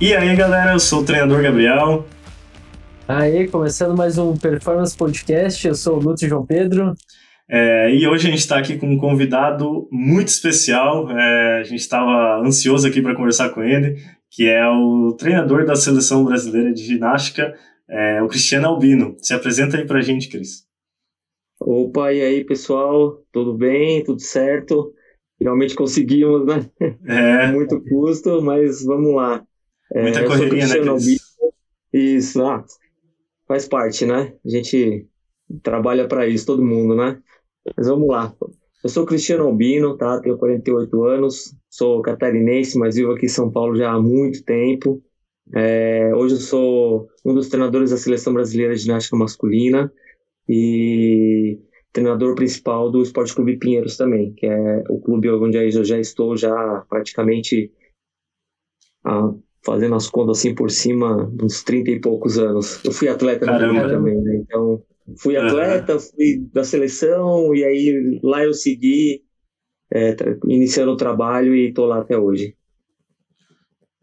E aí, galera, eu sou o treinador Gabriel. Aí, começando mais um Performance Podcast, eu sou o Lúcio João Pedro. É, e hoje a gente está aqui com um convidado muito especial. É, a gente estava ansioso aqui para conversar com ele, que é o treinador da seleção brasileira de ginástica, é, o Cristiano Albino. Se apresenta aí para a gente, Cris. Opa, e aí, pessoal? Tudo bem? Tudo certo? Finalmente conseguimos, né? É. Muito custo, mas vamos lá. É, Muita correria, né, Isso, ah, faz parte, né? A gente trabalha para isso, todo mundo, né? Mas vamos lá. Eu sou Cristiano Albino, tá? Tenho 48 anos, sou catarinense, mas vivo aqui em São Paulo já há muito tempo. É, hoje eu sou um dos treinadores da Seleção Brasileira de Ginástica Masculina e treinador principal do Esporte Clube Pinheiros também, que é o clube onde eu já estou já praticamente há fazendo as contas assim por cima, uns 30 e poucos anos. Eu fui atleta Caramba. também, né? Então, fui atleta, uhum. fui da seleção, e aí lá eu segui, é, iniciando o trabalho e tô lá até hoje.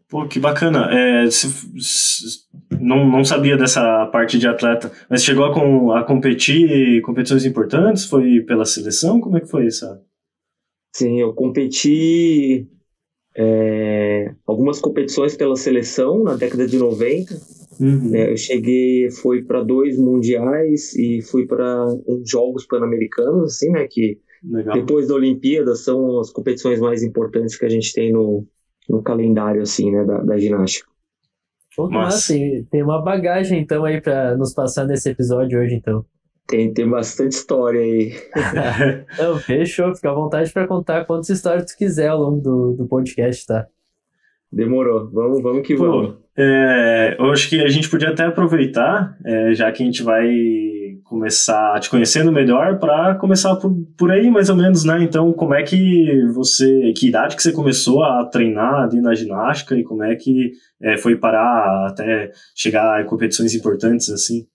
Pô, que bacana. É, se, se, não, não sabia dessa parte de atleta, mas chegou a, com, a competir competições importantes? Foi pela seleção? Como é que foi isso? Sim, eu competi é, algumas competições pela seleção na década de 90. Uhum. Né, eu cheguei, fui para dois mundiais e fui para uns Jogos Pan-Americanos, assim, né? Que Legal. depois da Olimpíada são as competições mais importantes que a gente tem no, no calendário, assim, né? Da, da ginástica. Pô, Mas... assim, tem uma bagagem então aí para nos passar nesse episódio hoje, então. Tem, tem bastante história aí. Não, fechou. Fica à vontade para contar quantas histórias tu quiser ao longo do, do podcast, tá? Demorou. Vamos, vamos que Pô, vamos. É, eu acho que a gente podia até aproveitar, é, já que a gente vai começar te conhecendo melhor, para começar por, por aí, mais ou menos, né? Então, como é que você. Que idade que você começou a treinar ali na ginástica e como é que é, foi parar até chegar a competições importantes assim?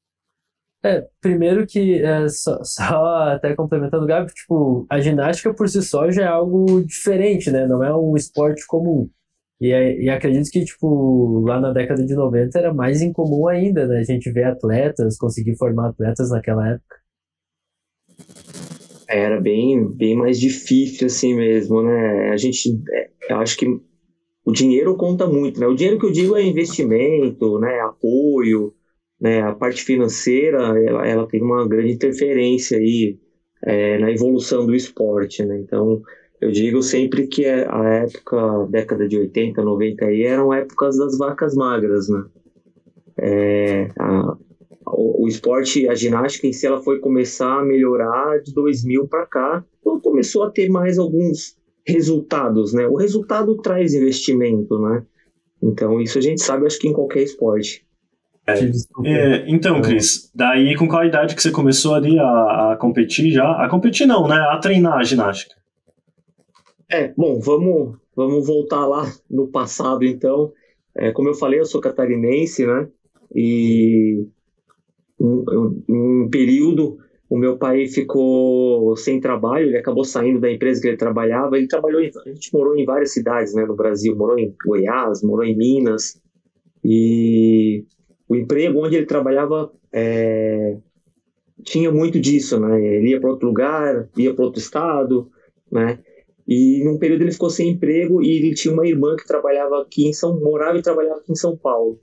É, primeiro que, é, só, só até complementando o Gabi, tipo, a ginástica por si só já é algo diferente, né? Não é um esporte comum. E, e acredito que, tipo, lá na década de 90 era mais incomum ainda, né? A gente ver atletas, conseguir formar atletas naquela época. Era bem, bem mais difícil assim mesmo, né? A gente, é, eu acho que o dinheiro conta muito, né? O dinheiro que eu digo é investimento, né? Apoio, né, a parte financeira ela, ela tem uma grande interferência aí é, na evolução do esporte, né? Então eu digo sempre que é a época, década de 80, 90 aí eram épocas das vacas magras, né? É, a, o, o, esporte, a ginástica em si, ela foi começar a melhorar de 2000 para cá, então começou a ter mais alguns resultados, né? O resultado traz investimento, né? Então isso a gente sabe, acho que em qualquer esporte. É, é, então, é. Cris, daí com qual idade que você começou ali a, a, competir já? A competir não, né? A treinar a ginástica. É, bom, vamos, vamos voltar lá no passado então. É, como eu falei, eu sou catarinense, né? E um, um período o meu pai ficou sem trabalho, ele acabou saindo da empresa que ele trabalhava. Ele trabalhou, em, a gente morou em várias cidades, né, no Brasil, morou em Goiás, morou em Minas. E o emprego onde ele trabalhava é, tinha muito disso, né? Ele ia para outro lugar, ia para outro estado, né? E num período ele ficou sem emprego e ele tinha uma irmã que trabalhava aqui em São morava e trabalhava aqui em São Paulo.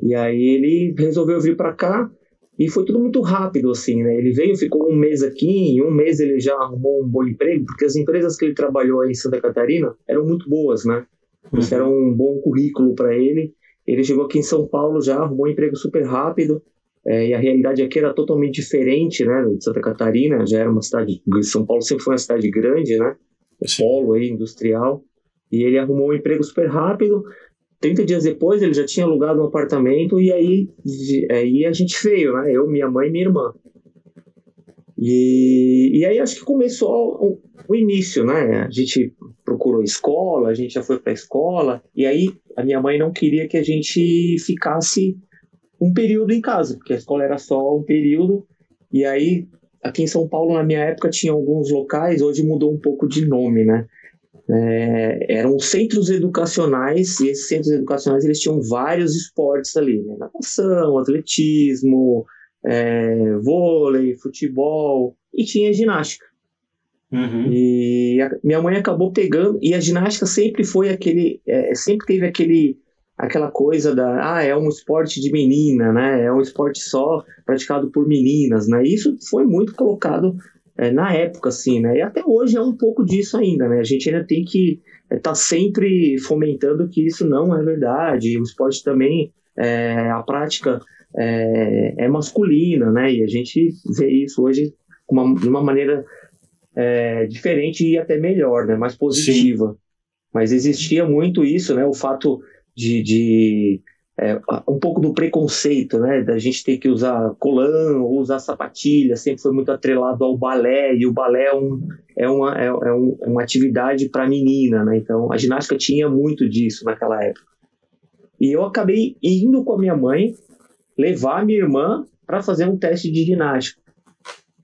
E aí ele resolveu vir para cá e foi tudo muito rápido assim, né? Ele veio, ficou um mês aqui, em um mês ele já arrumou um bom emprego, porque as empresas que ele trabalhou aí em Santa Catarina eram muito boas, né? Isso uhum. era um bom currículo para ele. Ele chegou aqui em São Paulo já, arrumou um emprego super rápido, é, e a realidade aqui era totalmente diferente, né, de Santa Catarina, já era uma cidade, São Paulo sempre foi uma cidade grande, né, polo aí, industrial, e ele arrumou um emprego super rápido, 30 dias depois ele já tinha alugado um apartamento, e aí, aí a gente veio, né, eu, minha mãe e minha irmã. E, e aí acho que começou o, o início, né, a gente procurou escola, a gente já foi para escola, e aí a minha mãe não queria que a gente ficasse um período em casa, porque a escola era só um período, e aí aqui em São Paulo, na minha época, tinha alguns locais, hoje mudou um pouco de nome, né? é, eram centros educacionais e esses centros educacionais eles tinham vários esportes ali, né? natação, atletismo, é, vôlei, futebol e tinha ginástica. Uhum. E a, minha mãe acabou pegando e a ginástica sempre foi aquele, é, sempre teve aquele aquela coisa da ah é um esporte de menina, né? É um esporte só praticado por meninas, né? Isso foi muito colocado é, na época, assim, né? E até hoje é um pouco disso ainda, né? A gente ainda tem que estar é, tá sempre fomentando que isso não é verdade. O esporte também, é, a prática é, é, masculina, né? E a gente vê isso hoje uma, de uma maneira é, diferente e até melhor, né? Mais positiva. Sim. Mas existia muito isso, né? O fato de, de é, um pouco do preconceito, né, da gente ter que usar colã ou usar sapatilha, sempre foi muito atrelado ao balé, e o balé é, um, é, uma, é, é, um, é uma atividade para menina, né, então a ginástica tinha muito disso naquela época. E eu acabei indo com a minha mãe levar a minha irmã para fazer um teste de ginástica.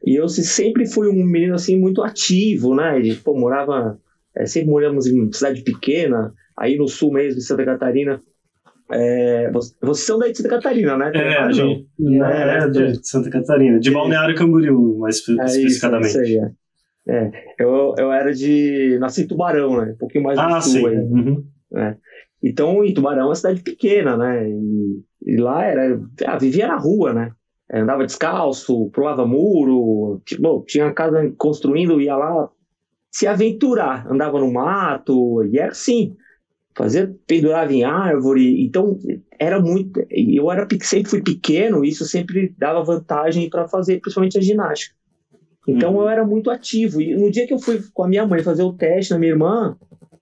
E eu sempre fui um menino assim muito ativo, né, gente, pô, morava, é, sempre moramos em cidade pequena, aí no sul mesmo de Santa Catarina, é, vocês são daí de Santa Catarina, né? É, a gente é, é de Santa Catarina, de Balneário Camboriú, mais é especificamente. Isso, isso aí, é. é. eu, eu era de. Nasci em Tubarão, né? Um pouquinho mais ah, do sul sim. aí. Uhum. É. Então, em Tubarão é uma cidade pequena, né? E, e lá era. Ah, vivia na rua, né? Andava descalço, pulava muro, tipo, tinha casa construindo, ia lá se aventurar, andava no mato, e era assim fazia, pendurava em árvore, então era muito, eu era sempre fui pequeno, isso sempre dava vantagem para fazer, principalmente a ginástica. Então uhum. eu era muito ativo, e no dia que eu fui com a minha mãe fazer o teste na minha irmã,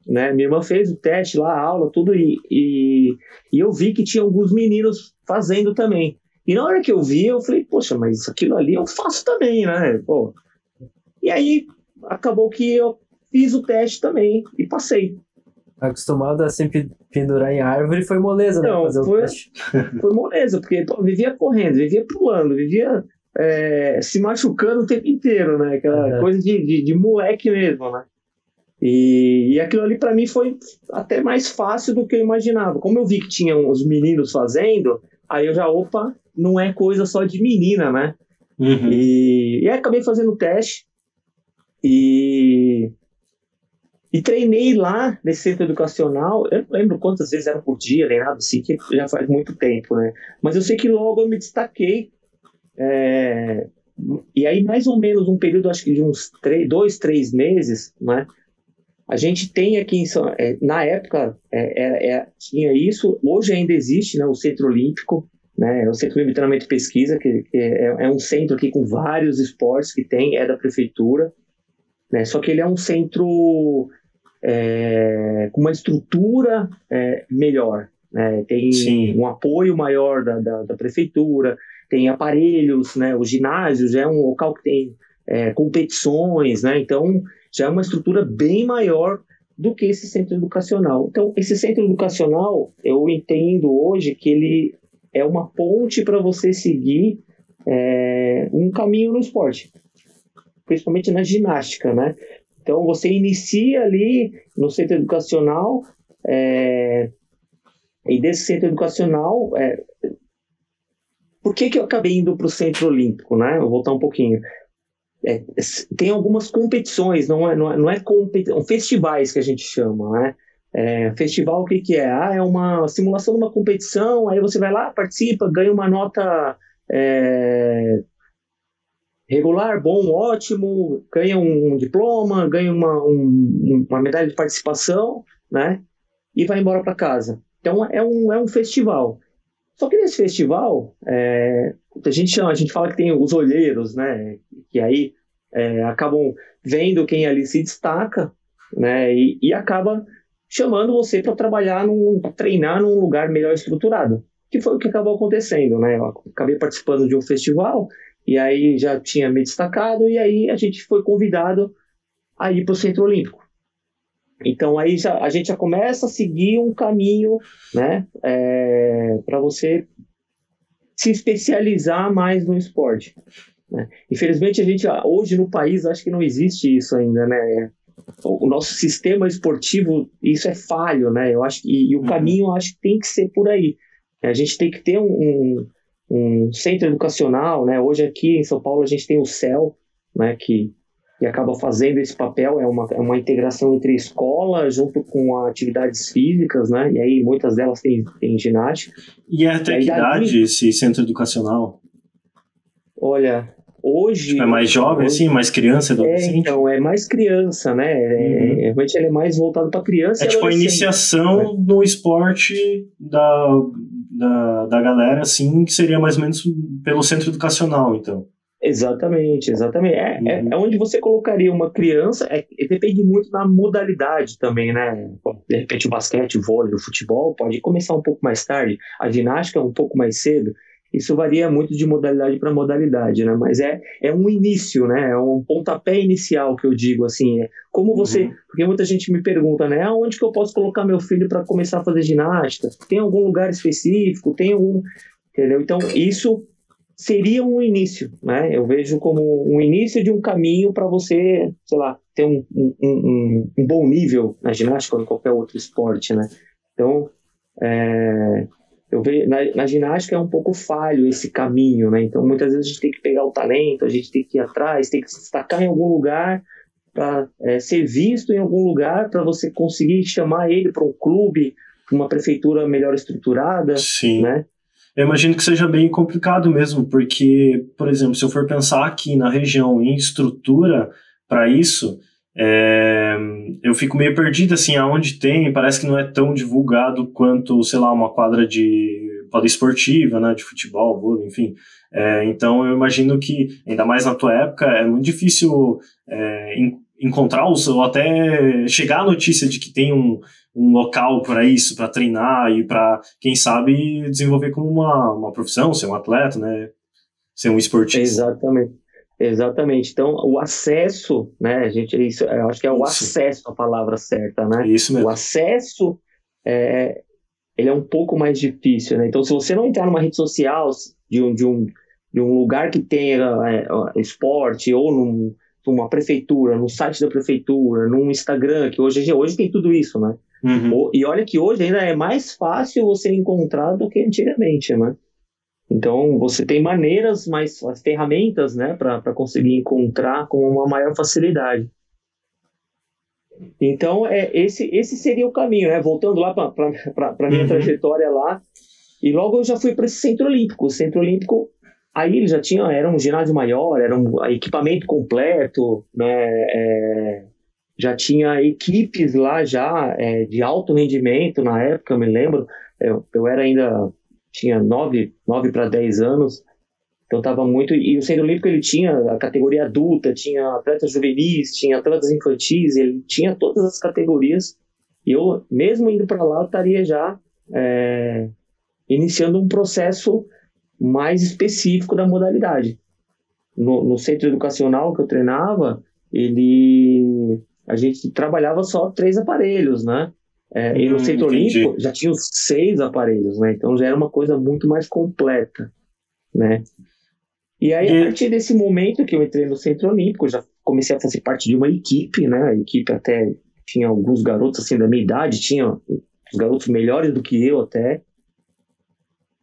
né, minha irmã fez o teste lá, a aula, tudo, e, e, e eu vi que tinha alguns meninos fazendo também. E na hora que eu vi, eu falei, poxa, mas aquilo ali eu faço também, né? Pô. E aí acabou que eu fiz o teste também e passei acostumado a sempre pendurar em árvore, foi moleza, né? Não, fazer foi, foi moleza, porque pô, vivia correndo, vivia pulando, vivia é, se machucando o tempo inteiro, né? Aquela é. coisa de, de, de, moleque mesmo, né? E, e aquilo ali para mim foi até mais fácil do que eu imaginava. Como eu vi que tinha os meninos fazendo, aí eu já, opa, não é coisa só de menina, né? Uhum. E, e acabei fazendo o teste. E e treinei lá nesse centro educacional, eu não lembro quantas vezes era por dia, nem nada assim, que já faz muito tempo, né? Mas eu sei que logo eu me destaquei. É... E aí, mais ou menos, um período, acho que de uns três, dois, três meses, né? A gente tem aqui em São... É, na época, é, é, tinha isso, hoje ainda existe, né? O Centro Olímpico, né? É o Centro de Treinamento e Pesquisa, que, que é, é um centro aqui com vários esportes que tem, é da prefeitura, né? Só que ele é um centro é, com uma estrutura é, melhor. Né? Tem Sim. um apoio maior da, da, da, prefeitura, tem aparelhos, né? os ginásios é um local que tem é, competições, né? então já é uma estrutura bem maior do que esse centro educacional. Então, esse centro educacional, eu entendo hoje que ele é uma ponte para você seguir é, um caminho no esporte, principalmente na ginástica, né? Então, você inicia ali no centro educacional, é, e desse centro educacional, é, por que, que eu acabei indo para o Centro Olímpico? Né? Vou voltar um pouquinho. É, tem algumas competições, não é, não é, não é competição, festivais que a gente chama, né? É, festival, o que, que é? Ah, é uma simulação de uma competição, aí você vai lá, participa, ganha uma nota é, regular, bom, ótimo, ganha um diploma, ganha uma, um, uma medalha de participação, né? E vai embora para casa. Então é um, é um festival. Só que nesse festival, é, a, gente chama, a gente fala que tem os olheiros, né? Que aí é, acabam vendo quem ali se destaca, né? E, e acaba chamando você para trabalhar, num, treinar num lugar melhor estruturado. Que foi o que acabou acontecendo, né? Eu acabei participando de um festival e aí já tinha me destacado, e aí a gente foi convidado a ir para o Centro Olímpico. Então aí já, a gente já começa a seguir um caminho, né, é, para você se especializar mais no esporte. Né? Infelizmente a gente hoje no país acho que não existe isso ainda, né? O nosso sistema esportivo, isso é falho, né? Eu acho que, e, o uhum. caminho eu acho que tem que ser por aí. A gente tem que ter um, um, um, centro educacional, né? Hoje aqui em São Paulo a gente tem o CEL, né? Que, que acaba fazendo esse papel, é uma, é uma integração entre escola junto com atividades físicas, né? E aí muitas delas têm, têm ginástica. E é até que idade esse centro educacional? Olha, hoje. É mais jovem, hoje, assim, mais criança, adolescente? É, então, é mais criança, né? É, uhum. Realmente ele é mais voltado para criança. É tipo a iniciação é. no esporte da, da, da galera, assim, que seria mais ou menos pelo centro educacional, então. Exatamente, exatamente. É, é uhum. é, é, onde você colocaria uma criança, é, depende muito da modalidade também, né? De repente o basquete, o vôlei, o futebol pode começar um pouco mais tarde, a ginástica um pouco mais cedo. Isso varia muito de modalidade para modalidade, né? Mas é, é um início, né? É um pontapé inicial que eu digo assim. É como você. Uhum. Porque muita gente me pergunta, né? Aonde que eu posso colocar meu filho para começar a fazer ginástica? Tem algum lugar específico? Tem algum. Entendeu? Então, isso seria um início, né? Eu vejo como um início de um caminho para você, sei lá, ter um, um, um, um, bom nível na ginástica ou em qualquer outro esporte, né? Então, é, eu vejo na, na, ginástica é um pouco falho esse caminho, né? Então muitas vezes a gente tem que pegar o talento, a gente tem que ir atrás, tem que se destacar em algum lugar para é, ser visto em algum lugar para você conseguir chamar ele para um clube, uma prefeitura melhor estruturada, Sim. né? Eu imagino que seja bem complicado mesmo, porque, por exemplo, se eu for pensar aqui na região em estrutura para isso, é, eu fico meio perdido assim, aonde tem, parece que não é tão divulgado quanto, sei lá, uma quadra de esportiva, né, de futebol, vôlei, enfim. É, então eu imagino que, ainda mais na tua época, é muito difícil é, encontrar os, ou até chegar a notícia de que tem um, um local para isso, para treinar e para, quem sabe, desenvolver como uma, uma profissão, ser um atleta, né, ser um esportista. Exatamente. Exatamente. Então, o acesso, né, a gente, isso, eu acho que é o isso. acesso a palavra certa, né? Isso mesmo. O acesso é, ele é um pouco mais difícil, né? Então, se você não entrar numa rede social de um, de um, de um lugar que tenha é, esporte ou num, numa prefeitura, no site da prefeitura, num Instagram, que hoje, hoje tem tudo isso, né? Uhum. E olha que hoje ainda é mais fácil você encontrar do que antigamente, né? Então, você tem maneiras, mais as ferramentas, né, para conseguir encontrar com uma maior facilidade. Então, é, esse, esse seria o caminho, né? Voltando lá para a minha uhum. trajetória lá. E logo eu já fui para esse Centro Olímpico. O Centro Olímpico, aí ele já tinha, era um ginásio maior, era um equipamento completo, né? É, já tinha equipes lá já é, de alto rendimento na época, eu me lembro. Eu, eu era ainda tinha 9, 9 para 10 anos, então estava muito. E o Centro Olímpico ele tinha a categoria adulta, tinha atletas juvenis, tinha atletas infantis, ele tinha todas as categorias. E eu, mesmo indo para lá, estaria já é, iniciando um processo mais específico da modalidade. No, no, centro educacional que eu treinava, ele a gente trabalhava só três aparelhos, né? É, e no hum, Centro entendi. Olímpico já tinha os seis aparelhos, né? Então já era uma coisa muito mais completa, né? E aí, e... a partir desse momento que eu entrei no Centro Olímpico, já comecei a fazer parte de uma equipe, né? A equipe até tinha alguns garotos assim da minha idade, tinha os garotos melhores do que eu até.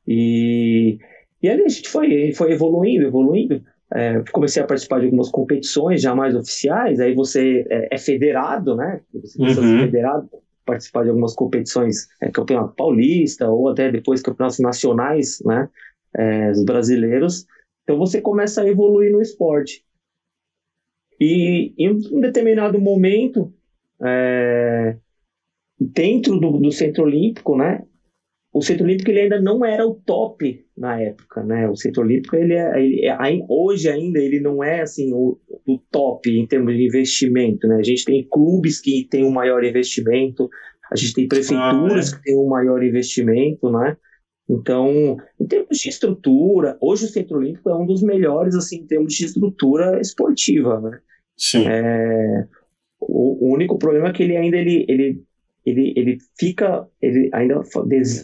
E, e ali a gente foi, foi evoluindo, evoluindo. É, comecei a participar de algumas competições já mais oficiais, aí você é, é federado, né? Você precisa uhum. ser federado participar de algumas competições, é, campeonato paulista ou até depois campeonatos nacionais, né, é, os brasileiros. Então você começa a evoluir no esporte. E em um determinado momento, é, dentro do, do Centro Olímpico, né, o Centro Olímpico ele ainda não era o top na época, né? O Centro Olímpico ele é, ele é, hoje ainda ele não é assim o, o, top em termos de investimento, né? A gente tem clubes que têm um maior investimento, a gente tem prefeituras ah, é. que têm um maior investimento, né? Então, em termos de estrutura, hoje o Centro Olímpico é um dos melhores assim em termos de estrutura esportiva, né? Sim. É, o, o único problema é que ele ainda ele, ele ele, ele fica, ele ainda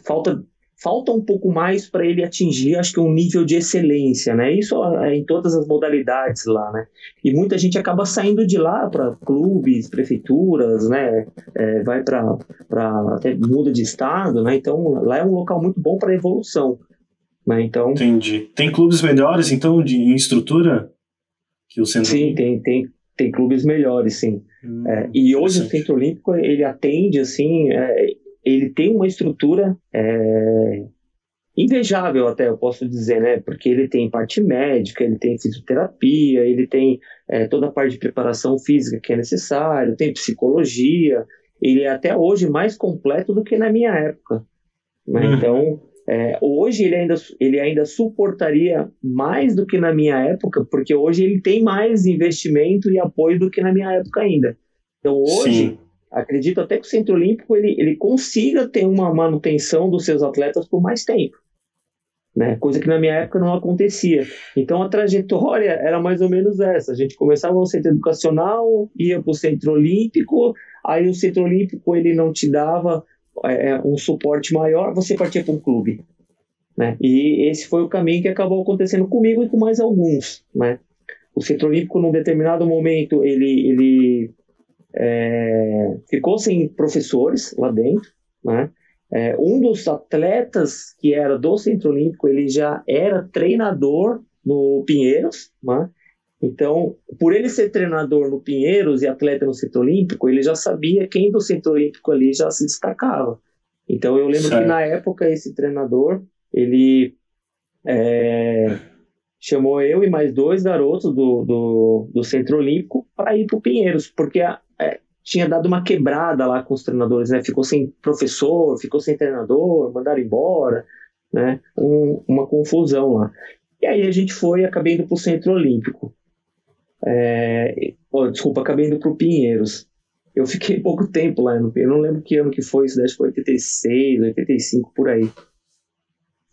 falta, falta um pouco mais para ele atingir, acho que um nível de excelência, né? Isso é em todas as modalidades lá, né? E muita gente acaba saindo de lá para clubes, prefeituras, né? É, vai para até muda de estado, né? Então lá é um local muito bom para evolução, né? Então entendi. Tem clubes melhores então de estrutura que o centro? Sim, tem tem tem clubes melhores, sim. Hum, é, e hoje o Centro Olímpico ele atende assim é, ele tem uma estrutura é, invejável até, eu posso dizer, né? Porque ele tem parte médica, ele tem fisioterapia, ele tem é, toda a parte de preparação física que é necessário, tem psicologia, ele é até hoje mais completo do que na minha época. Né? Uhum. Então, é, hoje ele ainda, ele ainda suportaria mais do que na minha época, porque hoje ele tem mais investimento e apoio do que na minha época ainda. Então, hoje... Sim acredito até que o Centro Olímpico ele, ele consiga ter uma manutenção dos seus atletas por mais tempo. Né? Coisa que na minha época não acontecia. Então a trajetória era mais ou menos essa. A gente começava no centro educacional, ia para o centro olímpico, aí o centro olímpico ele não te dava é, é um suporte maior, você partia para um clube. Né? E esse foi o caminho que acabou acontecendo comigo e com mais alguns. Né? O centro olímpico, num determinado momento, ele, ele é, ficou sem professores lá dentro, né? É, um dos atletas que era do Centro Olímpico, ele já era treinador no Pinheiros, né? Então, por ele ser treinador no Pinheiros e atleta no Centro Olímpico, ele já sabia quem do Centro Olímpico ali já se destacava. Então, eu lembro que na época esse treinador, ele é, chamou eu e mais dois garotos do, do, do Centro Olímpico para ir para o Pinheiros, porque a, é, tinha dado uma quebrada lá com os treinadores, né? Ficou sem professor, ficou sem treinador, mandaram embora, né? Um, uma confusão lá. E aí a gente foi, acabei indo para o Centro Olímpico. É, oh, desculpa, acabei indo para o Pinheiros. Eu fiquei pouco tempo lá Pinheiros, não lembro que ano que foi, isso deve foi 86, 85, por aí.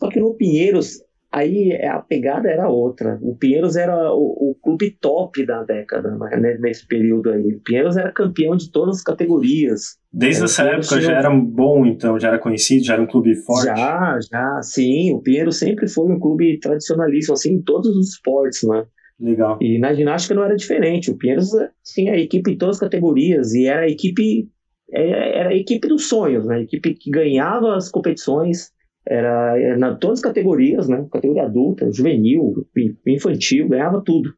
Só que no Pinheiros Aí a pegada era outra. O Pinheiros era o, o clube top da década, né, nesse período aí. O Pinheiros era campeão de todas as categorias. Desde essa época tinha... já era bom, então, já era conhecido, já era um clube forte? Já, já, sim. O Pinheiros sempre foi um clube tradicionalista, assim, em todos os esportes, né? Legal. E na ginástica não era diferente. O Pinheiros tinha equipe em todas as categorias e era a equipe é, era a equipe dos sonhos, né? A equipe que ganhava as competições era, era na todas as categorias, né? Categoria adulta, juvenil, infantil, ganhava tudo.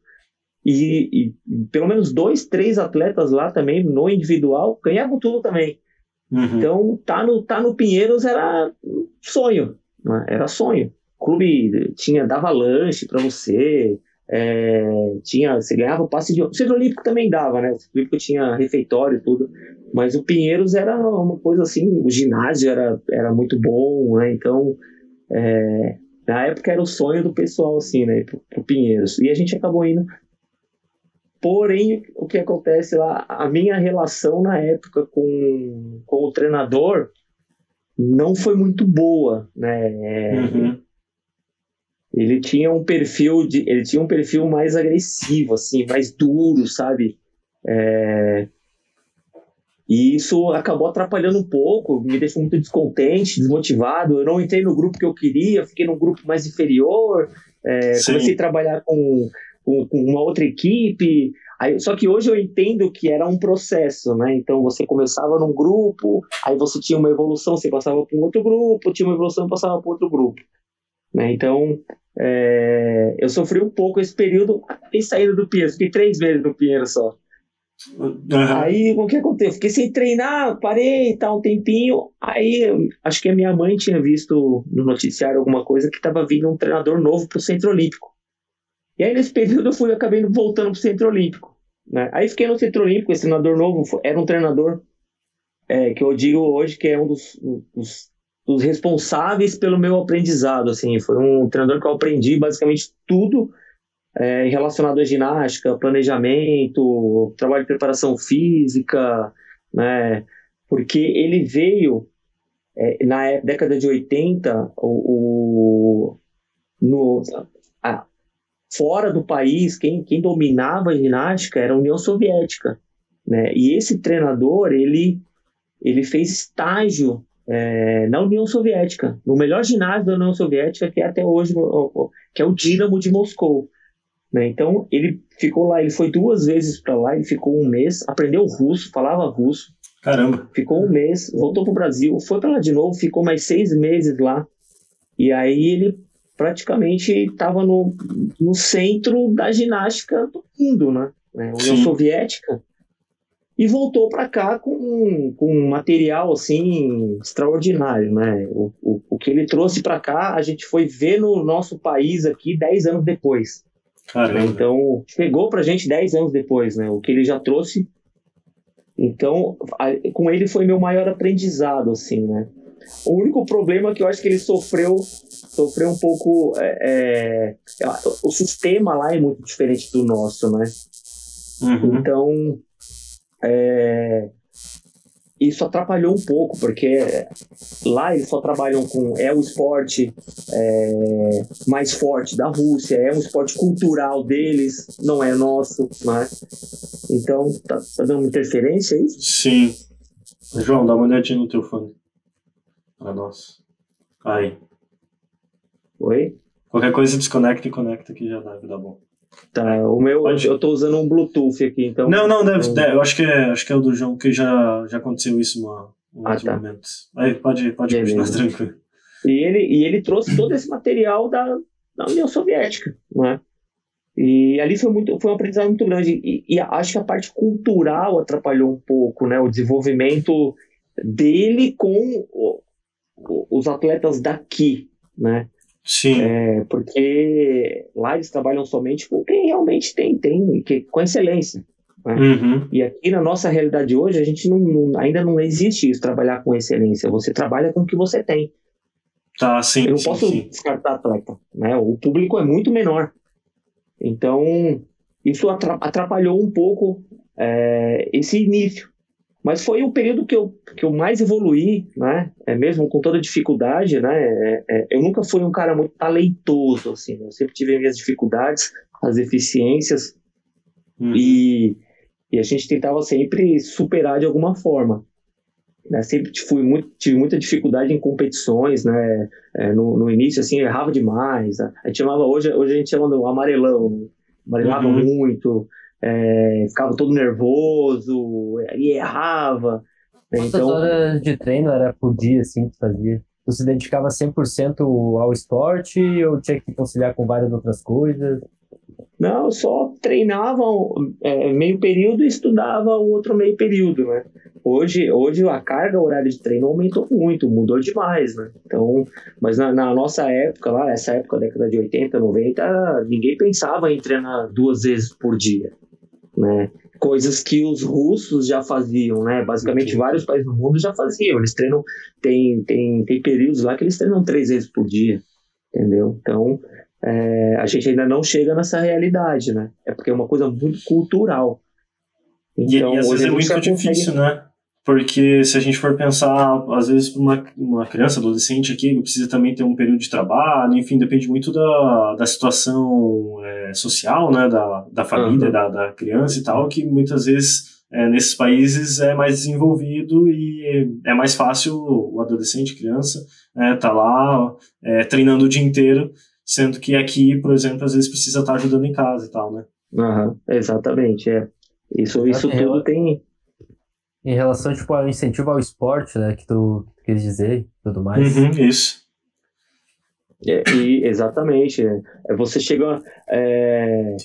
E, e, pelo menos dois, três atletas lá também, no individual, ganhavam tudo também. Uhum. Então, tá no, tá no Pinheiros era sonho, né? era sonho. O clube tinha, dava lanche para você, é, tinha, você ganhava o passe de. O Centro Olímpico também dava, né? O Centro Olímpico tinha refeitório e tudo. Mas o Pinheiros era uma coisa assim, o ginásio era, era muito bom, né? Então, é, na época era o sonho do pessoal, assim, né? Pro, pro Pinheiros. E a gente acabou indo. Porém, o que acontece lá, a minha relação na época com, com o treinador não foi muito boa, né? Uhum ele tinha um perfil de ele tinha um perfil mais agressivo assim mais duro sabe? É... e isso acabou atrapalhando um pouco me deixou muito descontente desmotivado. Eu não entrei no grupo que eu queria fiquei num grupo mais inferior é... comecei a trabalhar com, com, com, uma outra equipe. Aí, só que hoje eu entendo que era um processo né? Então você começava num grupo aí você tinha uma evolução você passava para um outro grupo tinha uma evolução passava para outro grupo né? Então, é, eu sofri um pouco esse período e saída do Pinheiro. Fiquei três meses no Pinheiro só. Uhum. Aí, o que aconteceu? Fiquei sem treinar, parei, tá um tempinho. Aí, acho que a minha mãe tinha visto no noticiário alguma coisa que estava vindo um treinador novo pro Centro Olímpico. E aí, nesse período, eu fui acabei voltando pro Centro Olímpico. Né? Aí, fiquei no Centro Olímpico. Esse treinador novo era um treinador é, que eu digo hoje que é um dos, dos os responsáveis pelo meu aprendizado, assim, foi um treinador que eu aprendi basicamente tudo é, relacionado à ginástica, planejamento, trabalho de preparação física, né, porque ele veio é, na década de 80, o, o no, a, fora do país, quem, quem dominava a ginástica era a União Soviética, né, e esse treinador, ele, ele fez estágio é, na União Soviética, no melhor ginásio da União Soviética, que é até hoje, que é o Dinamo de Moscou. Né? Então, ele ficou lá, ele foi duas vezes para lá, ele ficou um mês, aprendeu russo, falava russo. Caramba. Ficou um mês, voltou para o Brasil, foi para lá de novo, ficou mais seis meses lá. E aí ele praticamente estava no, no centro da ginástica do mundo, né? União Sim. Soviética e voltou para cá com, com um material assim extraordinário, né? O, o, o que ele trouxe para cá, a gente foi ver no nosso país aqui 10 anos depois. Caramba. Então, chegou pra gente 10 anos depois, né? O que ele já trouxe. Então, a, com ele foi meu maior aprendizado, assim, né? O único problema que eu acho que ele sofreu, sofreu um pouco. É, é, o sistema lá é muito diferente do nosso, né? Uhum. Então, é, isso atrapalhou um pouco, porque lá eles só trabalham com. É o esporte é, mais forte da Rússia, é um esporte cultural deles, não é nosso, né? Então, tá, tá dando uma interferência aí? Sim. João, dá uma olhadinha no teu fone. Pra nós. Aí. Oi? Qualquer coisa desconecta e conecta que já dá, dá bom. Tá, o meu, Pode... eu tô usando um Bluetooth aqui, então. Não, não, deve, eu... deve eu acho que é, acho que é o do João, que já, já aconteceu isso uma, um ah, tá. momento. Aí pode, pode continuar tranquilo. E ele, e ele trouxe todo esse material da, da União Soviética, não é? E ali foi, muito, foi um aprendizado muito grande. E, e, acho que a parte cultural atrapalhou um pouco, né? O desenvolvimento dele com o, os atletas daqui, né? Sim. É, porque lá eles trabalham somente com quem realmente tem, tem que, com excelência. Né? Uhum. E aqui na nossa realidade hoje, a gente não, não, ainda não existe isso, trabalhar com excelência. Você trabalha com o que você tem. Tá, sim. Eu não sim, posso sim. descartar atleta. Né? O público é muito menor. Então, isso atrapalhou um pouco é, esse início. Mas foi o período que eu, que eu mais evoluí, né? É mesmo com toda dificuldade, né? É, é, eu nunca fui um cara muito talentoso, assim. Né? Eu sempre tive minhas dificuldades, as deficiências uhum. e, e a gente tentava sempre superar de alguma forma. Né? Sempre fui muito, tive muita dificuldade em competições, né? É, no, no início, assim, eu errava demais. A gente chamava hoje, hoje a gente chama do amarelão, né? amarelava uhum. muito é, ficava todo nervoso, e errava. Né? Quantas então, horas de treino era por dia, assim, que fazia? Você se dedicava 100% ao esporte ou tinha que conciliar com várias outras coisas? Não, eu só treinava é, meio período e estudava o outro meio período, né? Hoje, hoje a carga horária de treino aumentou muito, mudou demais, né? Então, mas na, na nossa época lá, essa época, década de 80, 90, ninguém pensava em treinar duas vezes por dia né? Coisas que os russos já faziam, né? Basicamente, vários países do mundo já faziam. Eles treinam, tem, tem, tem períodos lá que eles treinam três vezes por dia, entendeu? Então, é, a gente ainda não chega nessa realidade, né? É porque é uma coisa muito cultural. Então, e, e às vezes é muito difícil, consegue... né? Porque se a gente for pensar, às vezes, uma, uma criança, adolescente aqui, precisa também ter um período de trabalho, enfim, depende muito da, da situação é, social, né, da, da família, uhum. da, da criança e tal, que muitas vezes é, nesses países é mais desenvolvido e é mais fácil o adolescente, criança, é, tá lá é, treinando o dia inteiro, sendo que aqui, por exemplo, às vezes precisa estar ajudando em casa e tal, né? Uhum, exatamente, é. Isso, isso tudo tem em relação, tipo, ao incentivo ao esporte, né, que tu, tu queres dizer tudo mais. Uhum, isso. É, e, exatamente. É, você chega. É,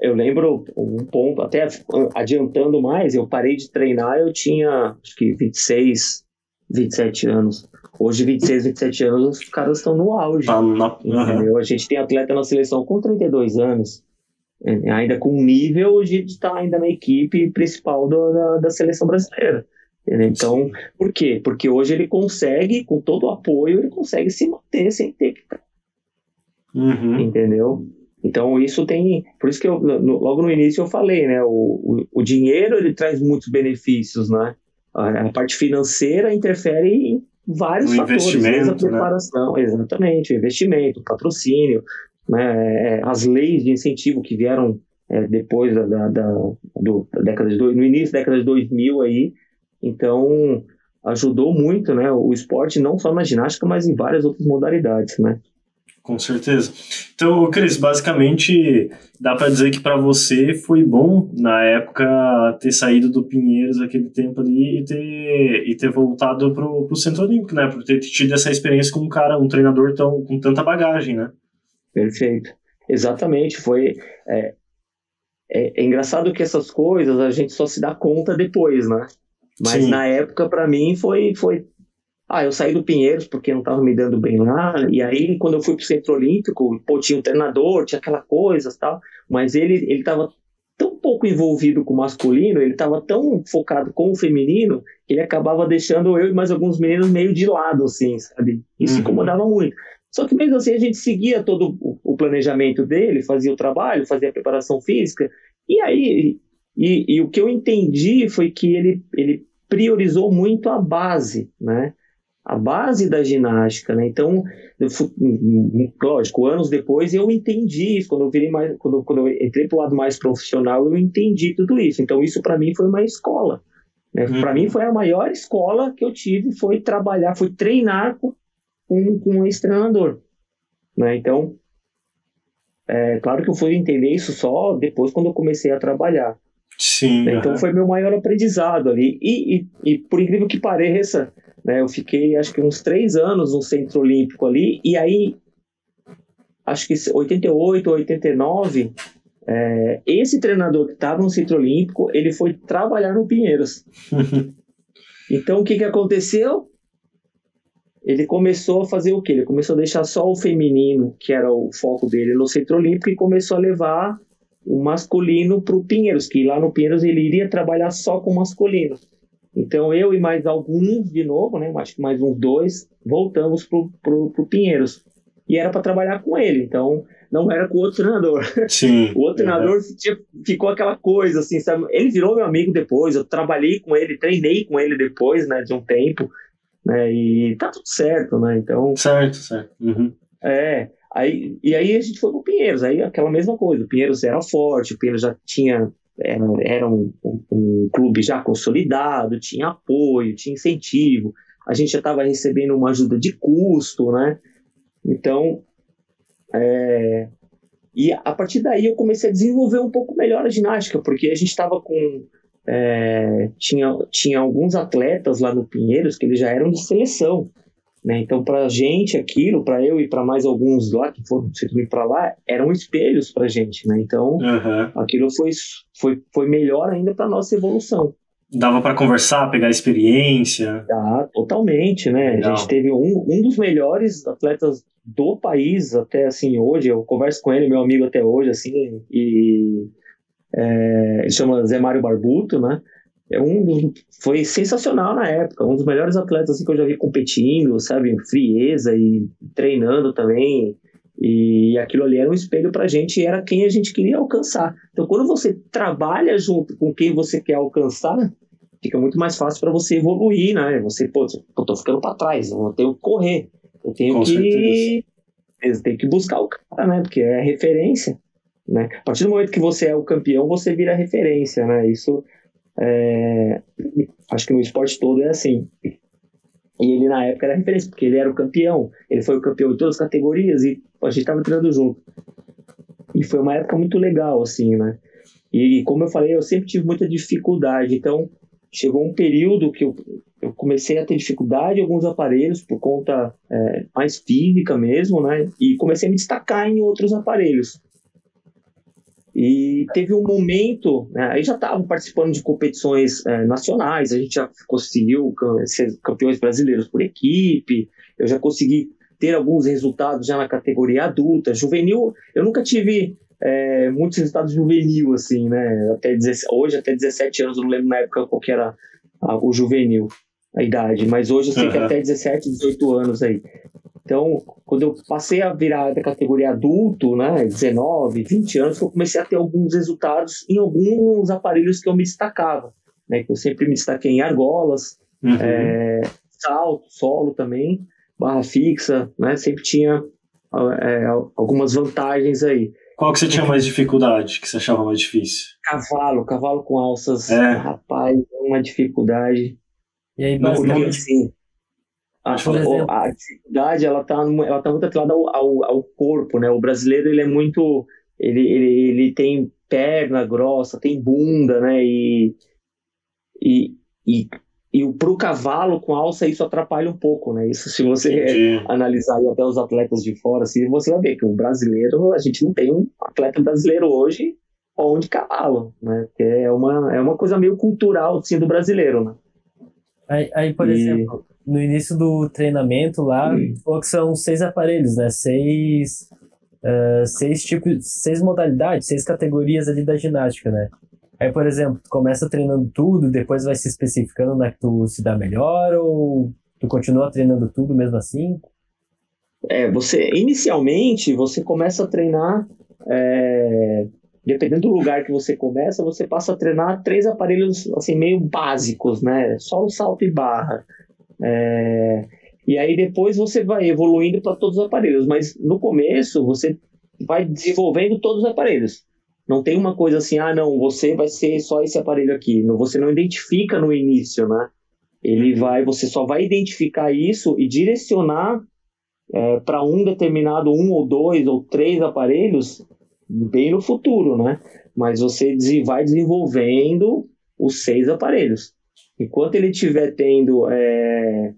eu lembro um ponto, até adiantando mais, eu parei de treinar, eu tinha acho que 26, 27 anos. Hoje, 26, 27 anos, os caras estão no auge. Tá na... uhum. A gente tem atleta na seleção com 32 anos. É, ainda com nível de estar tá ainda na equipe principal do, da, da seleção brasileira. Então, por quê? Porque hoje ele consegue, com todo o apoio, ele consegue se manter sem ter que. Uhum. Entendeu? Então, isso tem. Por isso que eu, no, logo no início eu falei, né? O, o, o, dinheiro ele traz muitos benefícios, né? A, a parte financeira interfere em vários o fatores, desde a né? preparação, né? exatamente, o investimento, o patrocínio, né, é, as leis de incentivo que vieram é, depois da, da, da, do, da década de no início da década de 2000 aí, então ajudou muito, né, o esporte não só na ginástica, mas em várias outras modalidades, né? Com certeza. Então, Cris, basicamente dá para dizer que para você foi bom na época ter saído do Pinheiros aquele tempo ali e ter, e ter voltado pro, pro Centro Olímpico, né? Por ter tido essa experiência com um cara, um treinador tão, com tanta bagagem, né? Perfeito. Exatamente. Foi. É, é, é engraçado que essas coisas a gente só se dá conta depois, né? Mas Sim. na época, para mim, foi, foi ah, eu saí do Pinheiros porque não estava me dando bem lá, e aí quando eu fui para o Centro Olímpico, pô, tinha um treinador, tinha aquela coisa tal, mas ele ele estava tão pouco envolvido com o masculino, ele estava tão focado com o feminino, que ele acabava deixando eu e mais alguns meninos meio de lado, assim, sabe? Isso uhum. incomodava muito. Só que mesmo assim a gente seguia todo o planejamento dele, fazia o trabalho, fazia a preparação física, e aí, e, e o que eu entendi foi que ele, ele priorizou muito a base, né? a base da ginástica, né? Então, eu, lógico, anos depois eu entendi isso. Quando eu virei mais, quando, quando eu entrei para o lado mais profissional, eu entendi tudo isso. Então, isso para mim foi uma escola. Né? Uhum. Para mim foi a maior escola que eu tive, foi trabalhar, foi treinar com, com, um ex-treinador. Né? Então, é claro que eu fui entender isso só depois quando eu comecei a trabalhar. Sim. Né? Então, foi meu maior aprendizado ali. E, e, e por incrível que pareça, né? Eu fiquei, acho que uns três anos no Centro Olímpico ali, e aí, acho que 88, 89, é, esse treinador que estava no Centro Olímpico, ele foi trabalhar no Pinheiros. então, o que, que aconteceu? Ele começou a fazer o quê? Ele começou a deixar só o feminino, que era o foco dele, no Centro Olímpico, e começou a levar o masculino para o Pinheiros, que lá no Pinheiros ele iria trabalhar só com o masculino. Então eu e mais alguns de novo, né? Acho que mais uns dois, voltamos pro, pro Pinheiros. E era para trabalhar com ele, então não era com o outro treinador. Sim. o outro treinador tinha, ficou aquela coisa assim, sabe? Ele virou meu amigo depois, eu trabalhei com ele, treinei com ele depois, né, de um tempo, né? E tá tudo certo, né? Então. Certo, certo. Uhum. É. Aí, e aí a gente foi pro Pinheiros, aí aquela mesma coisa, o Pinheiros era forte, o Pinheiros já tinha era, era um, um, um, clube já consolidado, tinha apoio, tinha incentivo, a gente já estava recebendo uma ajuda de custo, né? Então, é, e a partir daí eu comecei a desenvolver um pouco melhor a ginástica, porque a gente estava com. É, tinha, tinha alguns atletas lá no Pinheiros que eles já eram de seleção. Né? Então, para a gente, aquilo, para eu e para mais alguns lá que foram se para lá, eram espelhos para a gente. Né? Então, uhum. aquilo foi, foi, foi melhor ainda para nossa evolução. Dava para conversar, pegar experiência? Ah, totalmente, né? Legal. A gente teve um, um dos melhores atletas do país até assim hoje. Eu converso com ele, meu amigo até hoje, assim, e é, ele chama Zé Mário Barbuto, né? é um dos, foi sensacional na época, um dos melhores atletas assim, que eu já vi competindo, sabe, frieza e treinando também. E aquilo ali era um espelho pra gente e era quem a gente queria alcançar. Então, quando você trabalha junto com quem você quer alcançar, fica muito mais fácil para você evoluir, né? Você, pô, eu tô ficando para trás, eu tenho que correr, eu tenho com que eu tenho que buscar o cara, né? Porque é referência, né? A partir do momento que você é o campeão, você vira referência, né? Isso é, acho que no esporte todo é assim. E ele na época era referência, porque ele era o campeão. Ele foi o campeão de todas as categorias e a gente estava treinando junto. E foi uma época muito legal, assim, né? E como eu falei, eu sempre tive muita dificuldade. Então, chegou um período que eu, eu comecei a ter dificuldade em alguns aparelhos por conta é, mais física mesmo, né? E comecei a me destacar em outros aparelhos. E teve um momento, né, aí já estavam participando de competições é, nacionais, a gente já conseguiu ser campeões brasileiros por equipe, eu já consegui ter alguns resultados já na categoria adulta. Juvenil, eu nunca tive é, muitos resultados juvenil, assim, né? Até hoje, até 17 anos, eu não lembro na época qual que era a, o juvenil, a idade, mas hoje eu sei uhum. que até 17, 18 anos aí. Então, quando eu passei a virar da categoria adulto, né, 19, 20 anos, eu comecei a ter alguns resultados em alguns aparelhos que eu me destacava, né, que eu sempre me destaquei em argolas, uhum. é, salto, solo também, barra fixa, né, sempre tinha é, algumas vantagens aí. Qual que você tinha mais dificuldade, que você achava mais difícil? Cavalo, cavalo com alças, é. rapaz, é uma dificuldade. E aí, basicamente, assim, a, Por exemplo. a atividade ela tá, ela tá muito atrelada ao, ao, ao corpo, né? O brasileiro ele é muito, ele, ele, ele tem perna grossa, tem bunda, né? E e, e, e para o cavalo com alça isso atrapalha um pouco, né? Isso se você Entendi. analisar até os atletas de fora, assim, você vai ver que o brasileiro, a gente não tem um atleta brasileiro hoje ou de cavalo, né? Que é uma, é uma coisa meio cultural, assim, do brasileiro, né? aí, aí, por E- exemplo, no início do treinamento lá, Hum. falou que são seis aparelhos, né? Seis, eh, seis tipos, seis modalidades, seis categorias ali da ginástica, né? Aí, por exemplo, tu começa treinando tudo, depois vai se especificando na que tu se dá melhor, ou tu continua treinando tudo mesmo assim? É, você, inicialmente, você começa a treinar, é, dependendo do lugar que você começa, você passa a treinar três aparelhos, assim, meio básicos, né? Só o salto e barra. É, e aí depois você vai evoluindo para todos os aparelhos, mas no começo você vai desenvolvendo todos os aparelhos. Não tem uma coisa assim, ah, não, você vai ser só esse aparelho aqui. Você não identifica no início, né? Ele vai, você só vai identificar isso e direcionar para um determinado um ou dois ou três aparelhos bem no futuro, né? Mas você vai desenvolvendo os seis aparelhos. Enquanto ele estiver tendo é,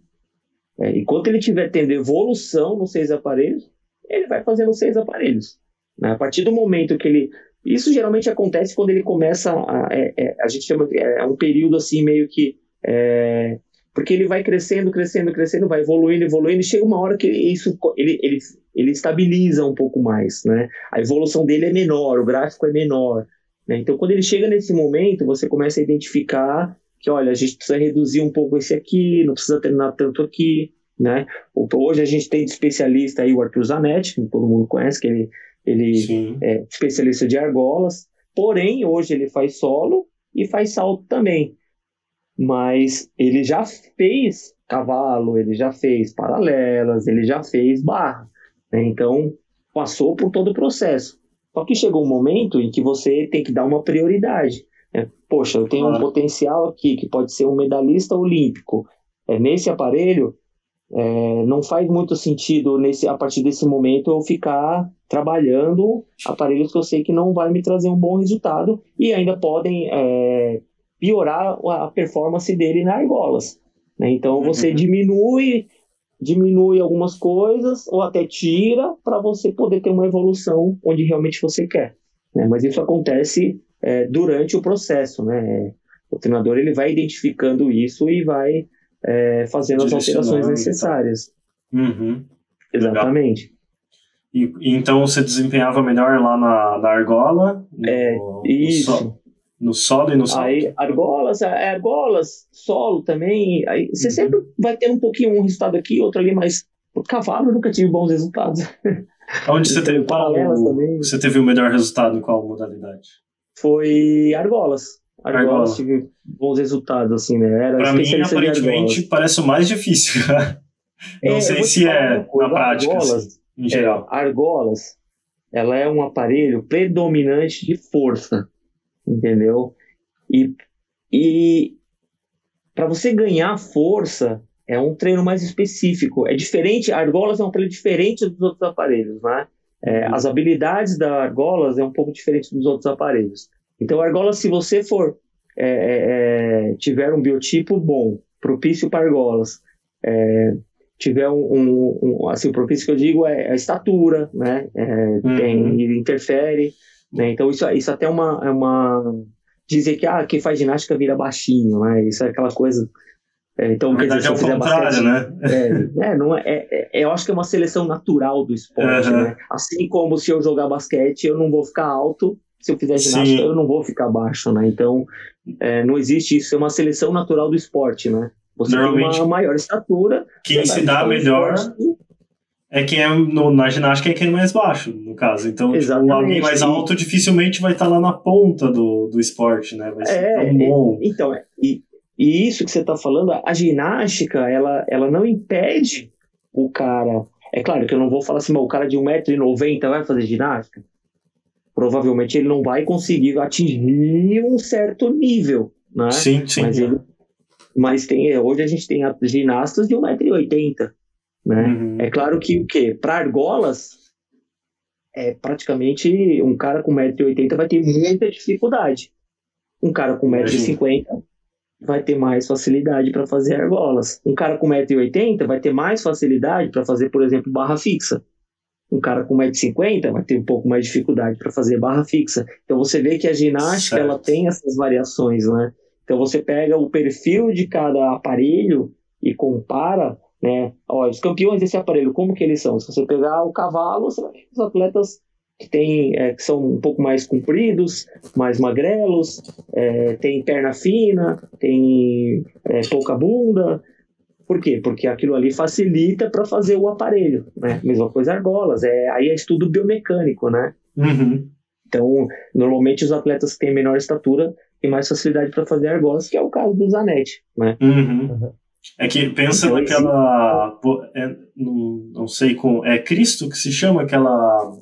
é, enquanto ele estiver tendo evolução nos seis aparelhos, ele vai fazendo seis aparelhos. né? A partir do momento que ele isso geralmente acontece quando ele começa a, é- é- a gente chama de- é um período assim meio que é, porque ele vai crescendo, crescendo, crescendo, vai evoluindo, evoluindo, e chega uma hora que isso ele, ele, ele estabiliza um pouco mais, né? A evolução dele é menor, o gráfico é menor, né? Então, quando ele chega nesse momento, você começa a identificar que, olha, a gente precisa reduzir um pouco esse aqui, não precisa treinar tanto aqui, né? Hoje a gente tem de especialista aí o Arthur Zanetti, que todo mundo conhece, que ele, ele Sim. é especialista de argolas, porém, hoje ele faz solo e faz salto também mas ele já fez cavalo, ele já fez paralelas, ele já fez barra. né? Então, passou por todo o processo. Só que chegou um momento em que você tem que dar uma prioridade. Poxa, eu tenho um potencial aqui que pode ser um medalhista olímpico. É, nesse aparelho, é, não faz muito sentido nesse, a partir desse momento eu ficar trabalhando aparelhos que eu sei que não vai me trazer um bom resultado e ainda podem é, piorar a performance dele na argolas. né? Então você Uhum. diminui diminui algumas coisas ou até tira para você poder ter uma evolução onde realmente você quer. né? Mas isso acontece é, durante o processo, né? O treinador ele vai identificando isso e vai é, fazendo as alterações e necessárias. Uhum. Exatamente. E, e então você desempenhava melhor lá na, na argola, no, É, no, Isso. so- no solo e no salto? Aí, argolas, é, argolas, solo também. Aí você Uhum. sempre vai ter um pouquinho um resultado aqui, outro ali, mas o cavalo eu nunca tive bons resultados. Onde você teve, qual, também. você teve o melhor resultado em qual modalidade? Foi argolas. Argolas Argola. tive bons resultados, assim, né? Era Pra mim, aparentemente, parece o mais difícil. Não É, eu sei vou te se é coisa, na prática, argolas, assim, em geral. É, argolas, ela é um aparelho predominante de força, entendeu? E, e para você ganhar força, é um treino mais específico. É diferente, argolas é um aparelho diferente dos outros aparelhos, né? É, Uhum. As habilidades da argolas é um pouco diferente dos outros aparelhos. Então, argola, se você for é, é, é, tiver um biotipo bom, propício para argolas, é, tiver um, um, um- assim, o propício que eu digo é a estatura, né? É, Uhum. tem, interfere, né? Então isso, isso até é uma, uma dizer que ah, quem faz ginástica vira baixinho, né? Isso é aquela coisa. É, então, Na quer dizer, verdade, é o contrário, basquete, né? é, é, não é, é, é- eu acho que é uma seleção natural do esporte, Uhum. né? Assim como se eu jogar basquete, eu não vou ficar alto, se eu fizer Sim. ginástica, eu não vou ficar baixo, né? Então, é, não existe isso, é uma seleção natural do esporte, né? Você Normalmente, tem uma maior estatura. Quem se dá melhor esporte, é quem é no- na ginástica é quem é mais baixo, no caso. Então, tipo, Exatamente. alguém mais alto dificilmente vai estar lá na ponta do, do esporte, né? Vai ser É, tão bom. Então, é, e, e isso que você está falando, a ginástica, ela, ela não impede o cara. É claro que eu não vou falar assim, mas o cara de 1,90m vai fazer ginástica. Provavelmente ele não vai conseguir atingir um certo nível, né? Sim, sim. Mas ele, mas tem, hoje a gente tem ginastas de 1,80m. Né? Uhum. É claro que o quê? Para argolas, é praticamente um cara com 1,80m vai ter muita dificuldade. Um cara com 1,50m vai ter mais facilidade para fazer argolas. Um cara com 1,80m vai ter mais facilidade para fazer, por exemplo, barra fixa. Um cara com 1,50m vai ter um pouco mais de dificuldade para fazer barra fixa. Então você vê que a ginástica certo. ela tem essas variações, né? Então você pega o perfil de cada aparelho e compara, né? Ó, os campeões desse aparelho, como que eles são? Se você pegar o cavalo, você vai ver os atletas que, tem, é, que são um pouco mais compridos, mais magrelos, é, tem perna fina, tem é, pouca bunda. Por quê? Porque aquilo ali facilita para fazer o aparelho, né? Mesma coisa argolas, é, aí é estudo biomecânico, né? Uhum. Então, normalmente os atletas que têm menor estatura têm mais facilidade para fazer argolas, que é o caso do Zanetti, né? Uhum. É que pensa então, naquela. É, não, não sei como. É Cristo que se chama aquela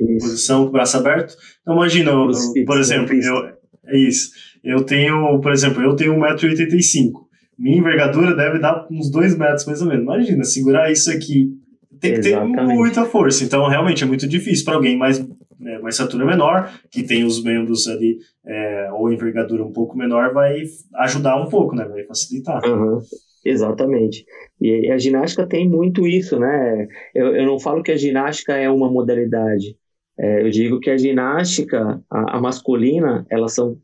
isso. posição com o braço aberto. Então imagina, eu, por exemplo, eu, é isso. Eu tenho, por exemplo, eu tenho 1,85m. Minha envergadura deve dar uns 2 metros mais ou menos. Imagina, segurar isso aqui. Tem que ter muita força. Então, realmente, é muito difícil para alguém mais, né, mais estatura menor, que tem os membros ali, é, ou envergadura um pouco menor, vai ajudar um pouco, né? Vai facilitar. Uhum. Exatamente. E a ginástica tem muito isso, né? Eu, eu não falo que a ginástica é uma modalidade. É, eu digo que a ginástica, a, a, masculina, elas são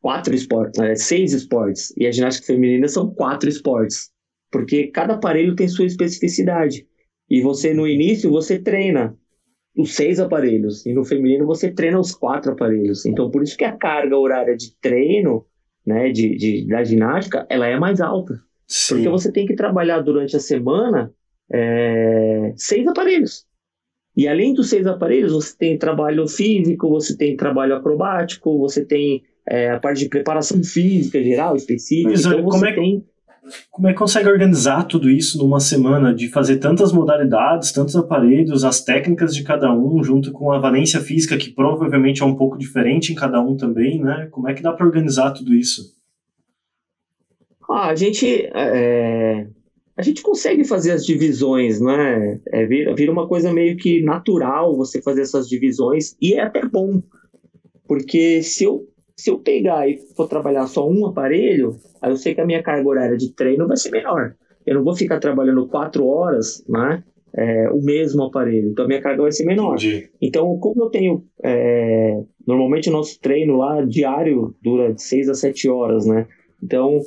quatro esportes, seis esportes, e a ginástica feminina são quatro esportes, porque cada aparelho tem sua especificidade. E você, no início, você treina os seis aparelhos, e no feminino você treina os quatro aparelhos. Então, por isso que a carga horária de treino, né, de, de da ginástica, ela é mais alta. Sim. Porque você tem que trabalhar durante a semana é, seis aparelhos. E além dos seis aparelhos, você tem trabalho físico, você tem trabalho acrobático, você tem é, a parte de preparação física geral, específica. Mas, então como, é, tem... como é que consegue organizar tudo isso numa semana, de fazer tantas modalidades, tantos aparelhos, as técnicas de cada um, junto com a valência física, que provavelmente é um pouco diferente em cada um também, né? Como é que dá para organizar tudo isso? Ah, a gente é, a gente consegue fazer as divisões, né? É, vira, vira uma coisa meio que natural você fazer essas divisões e é até bom, porque se eu, se eu pegar e for trabalhar só um aparelho, aí eu sei que a minha carga horária de treino vai ser menor. Eu não vou ficar trabalhando quatro horas, né? É, o mesmo aparelho, então a minha carga vai ser menor. Entendi. Então, como eu tenho. É, normalmente o nosso treino lá diário dura de seis a sete horas, né? Então,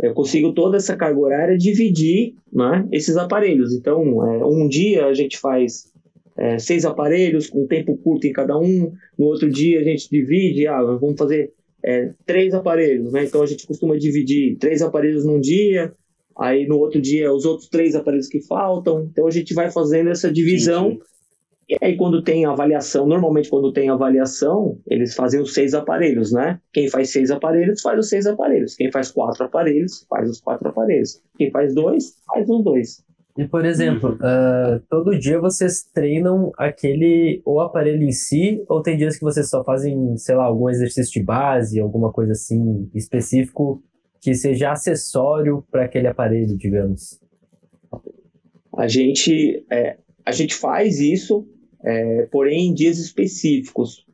eu consigo toda essa carga horária dividir né, esses aparelhos. Então, é, um dia a gente faz é, seis aparelhos com tempo curto em cada um, no outro dia a gente divide, ah, vamos fazer é, três aparelhos, né? Então a gente costuma dividir três aparelhos num dia, aí no outro dia os outros três aparelhos que faltam. Então a gente vai fazendo essa divisão. Sim, sim. E aí, quando tem avaliação, normalmente quando tem avaliação, eles fazem os seis aparelhos, né? Quem faz seis aparelhos, faz os seis aparelhos. Quem faz quatro aparelhos, faz os quatro aparelhos. Quem faz dois, faz os dois. E, por exemplo, uh, todo dia vocês treinam aquele o aparelho em si, ou tem dias que vocês só fazem, sei lá, algum exercício de base, alguma coisa assim específico que seja acessório para aquele aparelho, digamos? A gente, é, a gente faz isso é, porém em dias específicos.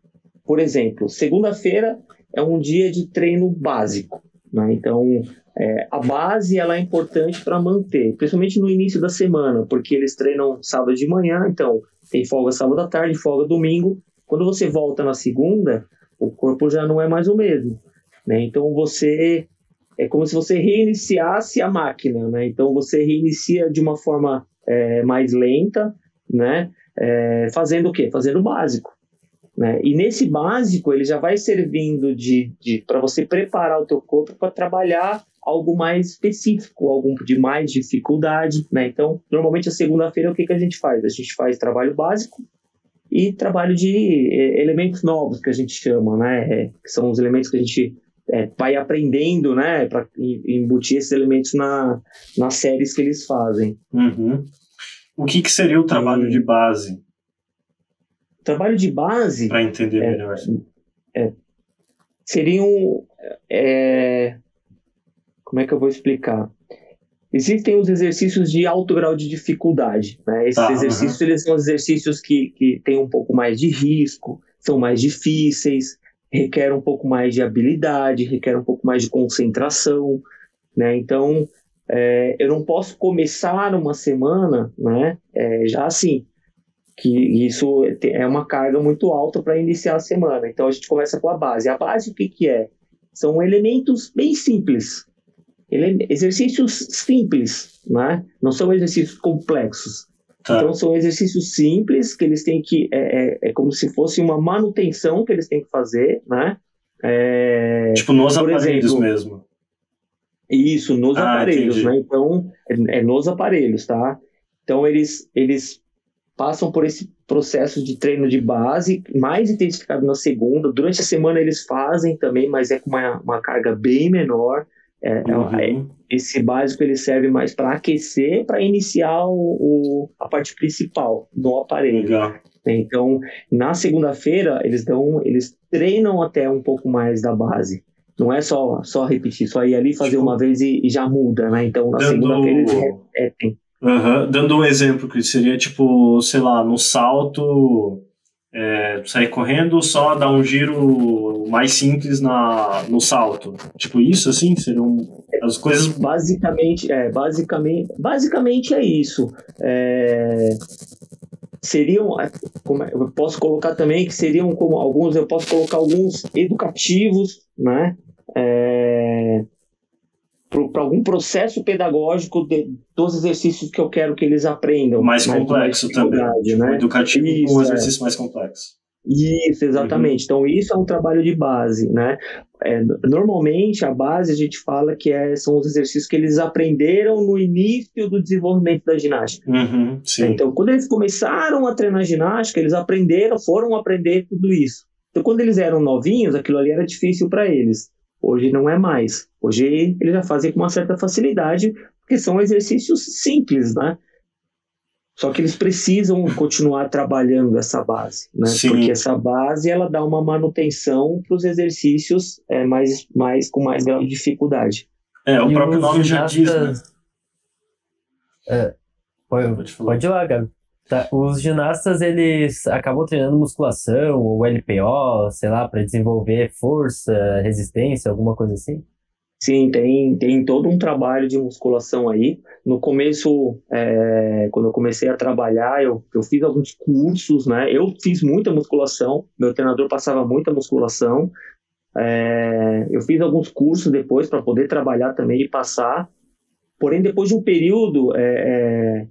Por exemplo, segunda-feira é um dia de treino básico. Né? Então, é, a base ela é importante para manter, principalmente no início da semana, porque eles treinam sábado de manhã, então tem folga sábado à tarde, folga domingo. Quando você volta na segunda, o corpo já não é mais o mesmo. Né? Então você é como se você reiniciasse a máquina, né? Então você reinicia de uma forma é, mais lenta, né? É, fazendo o quê? Fazendo o básico. Né? E nesse básico, ele já vai servindo de, de para você preparar o teu corpo para trabalhar algo mais específico, algo de mais dificuldade. Né? Então, normalmente a segunda-feira, o que, que a gente faz? A gente faz trabalho básico e trabalho de é, elementos novos, que a gente chama, né? É, que são os elementos que a gente é, vai aprendendo, né, para embutir esses elementos na, nas séries que eles fazem. Uhum. O que, que seria o trabalho e... de base? Trabalho de base. Para entender é, melhor. É, seriam. É, como é que eu vou explicar? Existem os exercícios de alto grau de dificuldade. Né? Esses Tá, exercícios eles são exercícios que, que têm um pouco mais de risco, são mais difíceis, requer um pouco mais de habilidade, requer um pouco mais de concentração. Né? Então, é, eu não posso começar uma semana né, é, já assim, que isso é uma carga muito alta para iniciar a semana. Então, a gente começa com a base. A base, o que, que é? São elementos bem simples, ele, exercícios simples, né? não são exercícios complexos. Tá. Então são exercícios simples que eles têm que é, é, é, como se fosse uma manutenção que eles têm que fazer, né? É, tipo nos aparelhos exemplo, mesmo. Isso, nos Ah, aparelhos, entendi. né? Então é, é nos aparelhos, tá? Então eles eles passam por esse processo de treino de base, mais intensificado na segunda. Durante a semana eles fazem também, mas é com uma, uma carga bem menor. É, é- é- Uhum. esse básico ele serve mais para aquecer, para iniciar o, o- a parte principal no aparelho. Legal. né? Então, na segunda-feira eles dão, eles treinam até um pouco mais da base. Não é só só repetir, só ir ali fazer Tipo, uma vez e, e já muda, né? Então, na Dando- segunda-feira eles repetem. Dando um exemplo, que seria tipo, sei lá, no salto, é, sair correndo, só dar um giro mais simples na, no salto. Tipo isso, assim? Seriam as coisas. Basicamente, é, basicamente, basicamente é isso. É, seriam, é, como é- eu posso colocar também que seriam como alguns, eu posso colocar alguns educativos, né? para algum processo pedagógico de- dos exercícios que eu quero que eles aprendam. Mais né, com complexo também. dificuldade, Tipo, né? educativo Isso, um é. exercício mais complexo. Isso, exatamente. Então, isso é um trabalho de base, né? É, normalmente, a base, a gente fala que é, são os exercícios que eles aprenderam no início do desenvolvimento da ginástica. Uhum. Então, quando eles começaram a treinar ginástica, eles aprenderam, foram aprender tudo isso. Então, quando eles eram novinhos, aquilo ali era difícil para eles. Hoje não é mais. Hoje eles já fazem com uma certa facilidade, porque são exercícios simples, né? Só que eles precisam continuar trabalhando essa base, né? Sim. Porque essa base ela dá uma manutenção para os exercícios é, mais, mais com mais grau de dificuldade. É, o E próprio nome já diz, né? É, pode, pode ir lá, Gabi. Tá, Os ginastas, eles acabam treinando musculação, ou LPO, sei lá, para desenvolver força, resistência, alguma coisa assim? Sim, tem, tem todo um trabalho de musculação aí. No começo, é, quando eu comecei a trabalhar, eu, eu fiz alguns cursos, né? Eu fiz muita musculação, meu treinador passava muita musculação. É, eu fiz alguns cursos depois para poder trabalhar também e passar. Porém, depois de um período, é, é,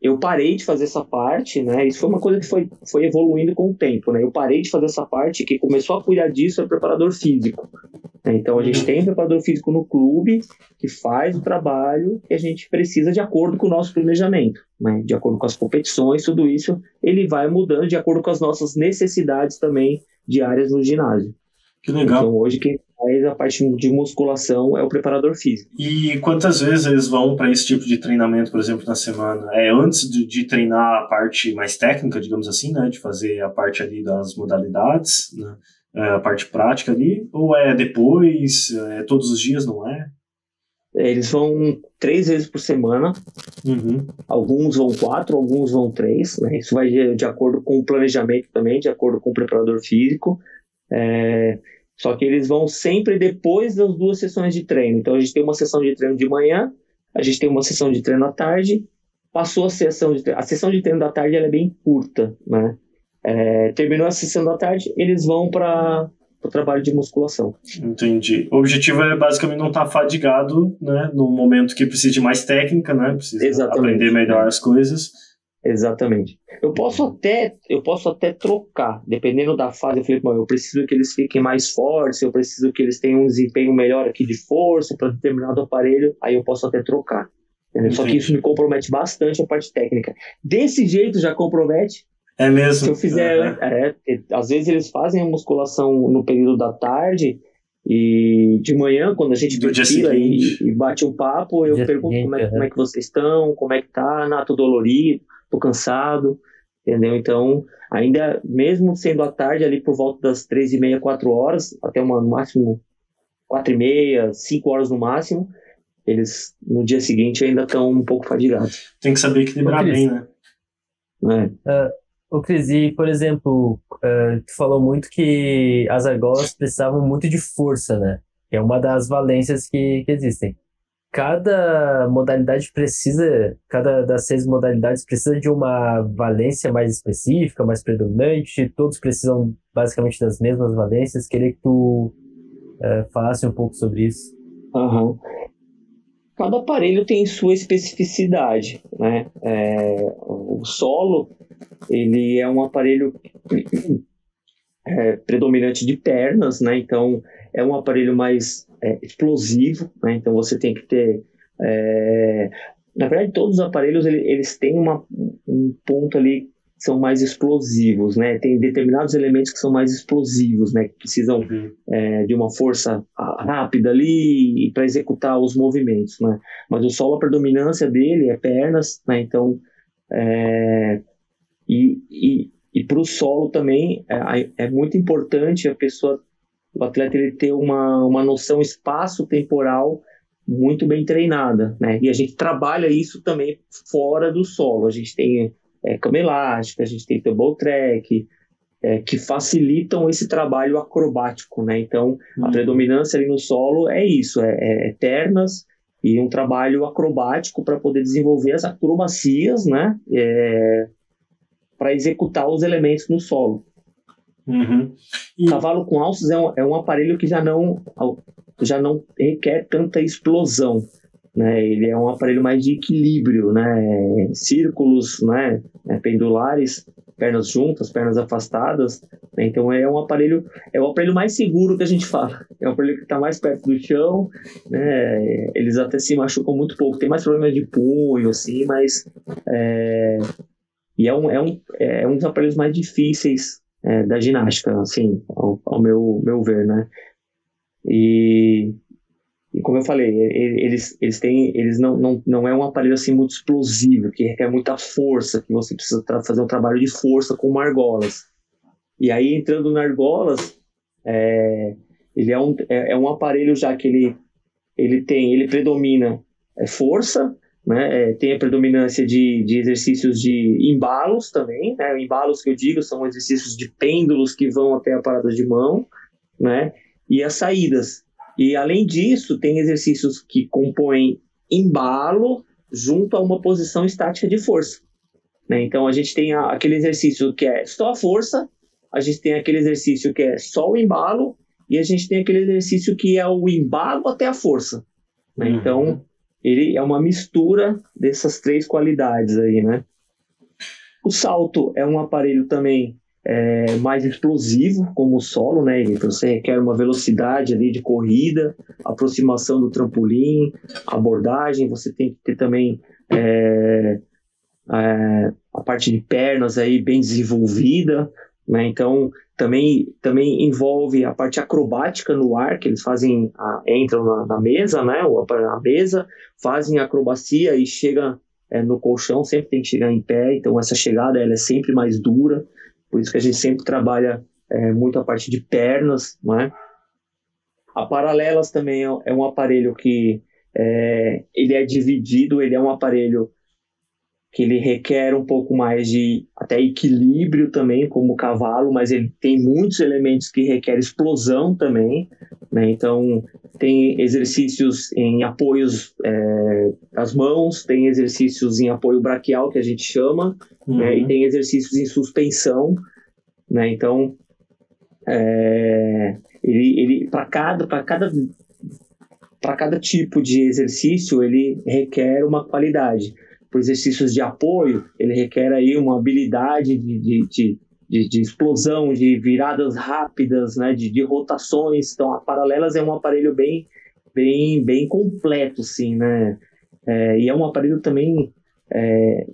eu parei de fazer essa parte, né? Isso foi uma coisa que foi, foi evoluindo com o tempo, né? Eu parei de fazer essa parte, que começou a cuidar disso é o preparador físico. Né? Então, a gente tem um preparador físico no clube que faz o trabalho que a gente precisa de acordo com o nosso planejamento, né? De acordo com as competições, tudo isso, ele vai mudando de acordo com as nossas necessidades também diárias no ginásio. Que legal. Então, hoje quem faz a parte de musculação é o preparador físico. E quantas vezes eles vão para esse tipo de treinamento, por exemplo, na semana? É antes de, de treinar a parte mais técnica, digamos assim, né? De fazer a parte ali das modalidades, né? É, a parte prática ali, ou é depois, é todos os dias, não é? Eles vão três vezes por semana, Uhum. alguns vão quatro, alguns vão três. Né? Isso vai de, de acordo com o planejamento também, de acordo com o preparador físico. É, só que eles vão sempre depois das duas sessões de treino. Então a gente tem uma sessão de treino de manhã, a gente tem uma sessão de treino à tarde. Passou a sessão de treino. A sessão de treino da tarde é bem curta, né? É, terminou a sessão da tarde, eles vão para o trabalho de musculação. Entendi. O objetivo é basicamente não estar fadigado, né? No momento que precisa de mais técnica, né? Precisa Exatamente. aprender melhor as coisas. Exatamente. Eu posso até, eu posso até trocar, dependendo da fase. Eu falei, bom, eu preciso que eles fiquem mais fortes, eu preciso que eles tenham um desempenho melhor aqui de força para determinado aparelho, aí eu posso até trocar. Só que isso me compromete bastante a parte técnica. Desse jeito já compromete. É mesmo. Se eu fizer, Uhum. é, é, às vezes eles fazem a musculação no período da tarde e de manhã, quando a gente perfila e, e bate um papo, eu Dia pergunto seguinte, como é, como é que vocês estão, como é que tá, ah, tô dolorido, tô cansado, entendeu? Então, ainda mesmo sendo à tarde, ali por volta das três e meia, quatro horas, até uma, no máximo quatro e meia, cinco horas no máximo, eles no dia seguinte ainda estão um pouco fadigados. Tem que saber equilibrar bem, né? É. Uh, o Crisi, por exemplo, uh, tu falou muito que as argolas precisavam muito de força, né? Que é uma das valências que, que existem. Cada modalidade precisa, cada das seis modalidades precisa de uma valência mais específica, mais predominante. Todos precisam basicamente das mesmas valências. Queria que tu uh, falasse um pouco sobre isso. Uhum cada aparelho tem sua especificidade, né? É, o solo, ele é um aparelho é, predominante de pernas, né? Então, é um aparelho mais é, explosivo, né? Então, você tem que ter... É, na verdade, todos os aparelhos, eles têm uma, um ponto ali são mais explosivos, né? Tem determinados elementos que são mais explosivos, né? Que precisam uhum. é, de uma força rápida ali para executar os movimentos, né? Mas o solo, a predominância dele é pernas, né? Então, é, e, e, e para o solo também é, é, muito importante a pessoa, o atleta, ele ter uma, uma noção espaço-temporal muito bem treinada, né? E a gente trabalha isso também fora do solo. A gente tem é, cama elástica, a gente tem tumble track, é, que facilitam esse trabalho acrobático, né? Então, uhum. a predominância ali no solo é isso, é, é eternas e um trabalho acrobático para poder desenvolver as acrobacias, né? É, para executar os elementos no solo. Uhum. E... Cavalo com alças é um, é um aparelho que já não, já não requer tanta explosão. Né, ele é um aparelho mais de equilíbrio, né, círculos, né, né pendulares, pernas juntas, pernas afastadas. Né, então é um aparelho, é o aparelho mais seguro que a gente fala. É um aparelho que está mais perto do chão, né, eles até se machucam muito pouco. Tem mais problemas de punho, assim, mas é, e é um, é um, é um dos aparelhos mais difíceis é, da ginástica, assim, ao, ao meu, meu ver, né. E e como eu falei, eles, eles têm, eles não, não, não é um aparelho assim muito explosivo, que requer muita força, que você precisa fazer um trabalho de força com argolas. E aí, entrando na argolas, é, ele é um, é, é, um aparelho já que ele, ele tem, ele predomina é, força, né, é, tem a predominância de, de exercícios de embalos também, né, embalos que eu digo são exercícios de pêndulos que vão até a parada de mão, né, e as saídas, e além disso, tem exercícios que compõem embalo junto a uma posição estática de força. Né? Então a gente tem a, aquele exercício que é só a força, a gente tem aquele exercício que é só o embalo, e a gente tem aquele exercício que é o embalo até a força. Né? Uhum. Então ele é uma mistura dessas três qualidades aí, né? O salto é um aparelho também é, mais explosivo, como o solo, né? Você requer uma velocidade ali de corrida, aproximação do trampolim, abordagem. Você tem que ter também é, é, a parte de pernas aí bem desenvolvida, né? Então também também envolve a parte acrobática no ar que eles fazem, a, entram na, na, mesa, né? Ou na mesa, fazem acrobacia e chega é, no colchão, sempre tem que chegar em pé. Então essa chegada ela é sempre mais dura. Por isso que a gente sempre trabalha é, muito a parte de pernas, não é? A Paralelas também é, é um aparelho que é, ele é dividido, ele é um aparelho que ele requer um pouco mais de até equilíbrio também, como o cavalo, mas ele tem muitos elementos que requer explosão também, né? Então tem exercícios em apoios é, das mãos, tem exercícios em apoio braquial que a gente chama, uhum. né? E tem exercícios em suspensão, né? Então é, ele, ele para cada para cada para cada tipo de exercício ele requer uma qualidade por exercícios de apoio, ele requer aí uma habilidade de, de, de, de, explosão, de viradas rápidas, né, de, de rotações. Então, a Paralelas é um aparelho bem, bem, bem completo, sim, né? É, e é um aparelho também é,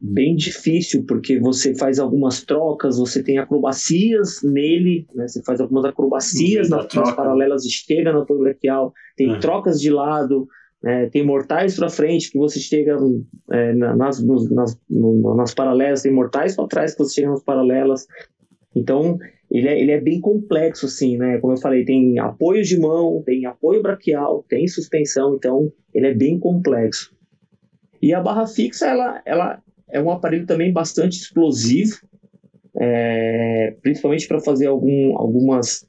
bem difícil, porque você faz algumas trocas, você tem acrobacias nele, né? Você faz algumas acrobacias nas, nas paralelas, chega no apoio braquial, tem uhum. trocas de lado, é, tem mortais para frente que você chega é, nas, nos, nas, no, nas paralelas, tem mortais para trás que você chega nas paralelas. Então, ele é, ele é bem complexo, assim, né? Como eu falei, tem apoio de mão, tem apoio braquial, tem suspensão, então ele é bem complexo. E a barra fixa, ela, ela é um aparelho também bastante explosivo, é, principalmente para fazer algum, algumas,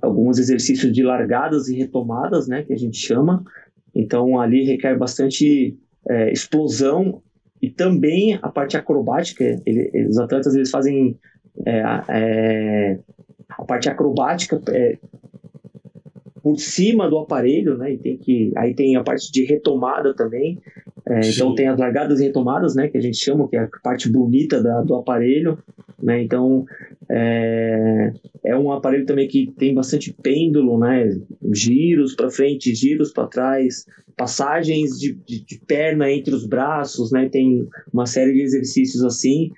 alguns exercícios de largadas e retomadas, né, que a gente chama. Então ali requer bastante é, explosão e também a parte acrobática. Ele, os atletas eles fazem é, é, a parte acrobática é, por cima do aparelho, né? E tem que aí tem a parte de retomada também. É, então tem as largadas e retomadas, né? Que a gente chama que é a parte bonita da, do aparelho, né? Então é, é um aparelho também que tem bastante pêndulo, né? Giros para frente, giros para trás, passagens de, de, de, perna entre os braços, né? Tem uma série de exercícios assim.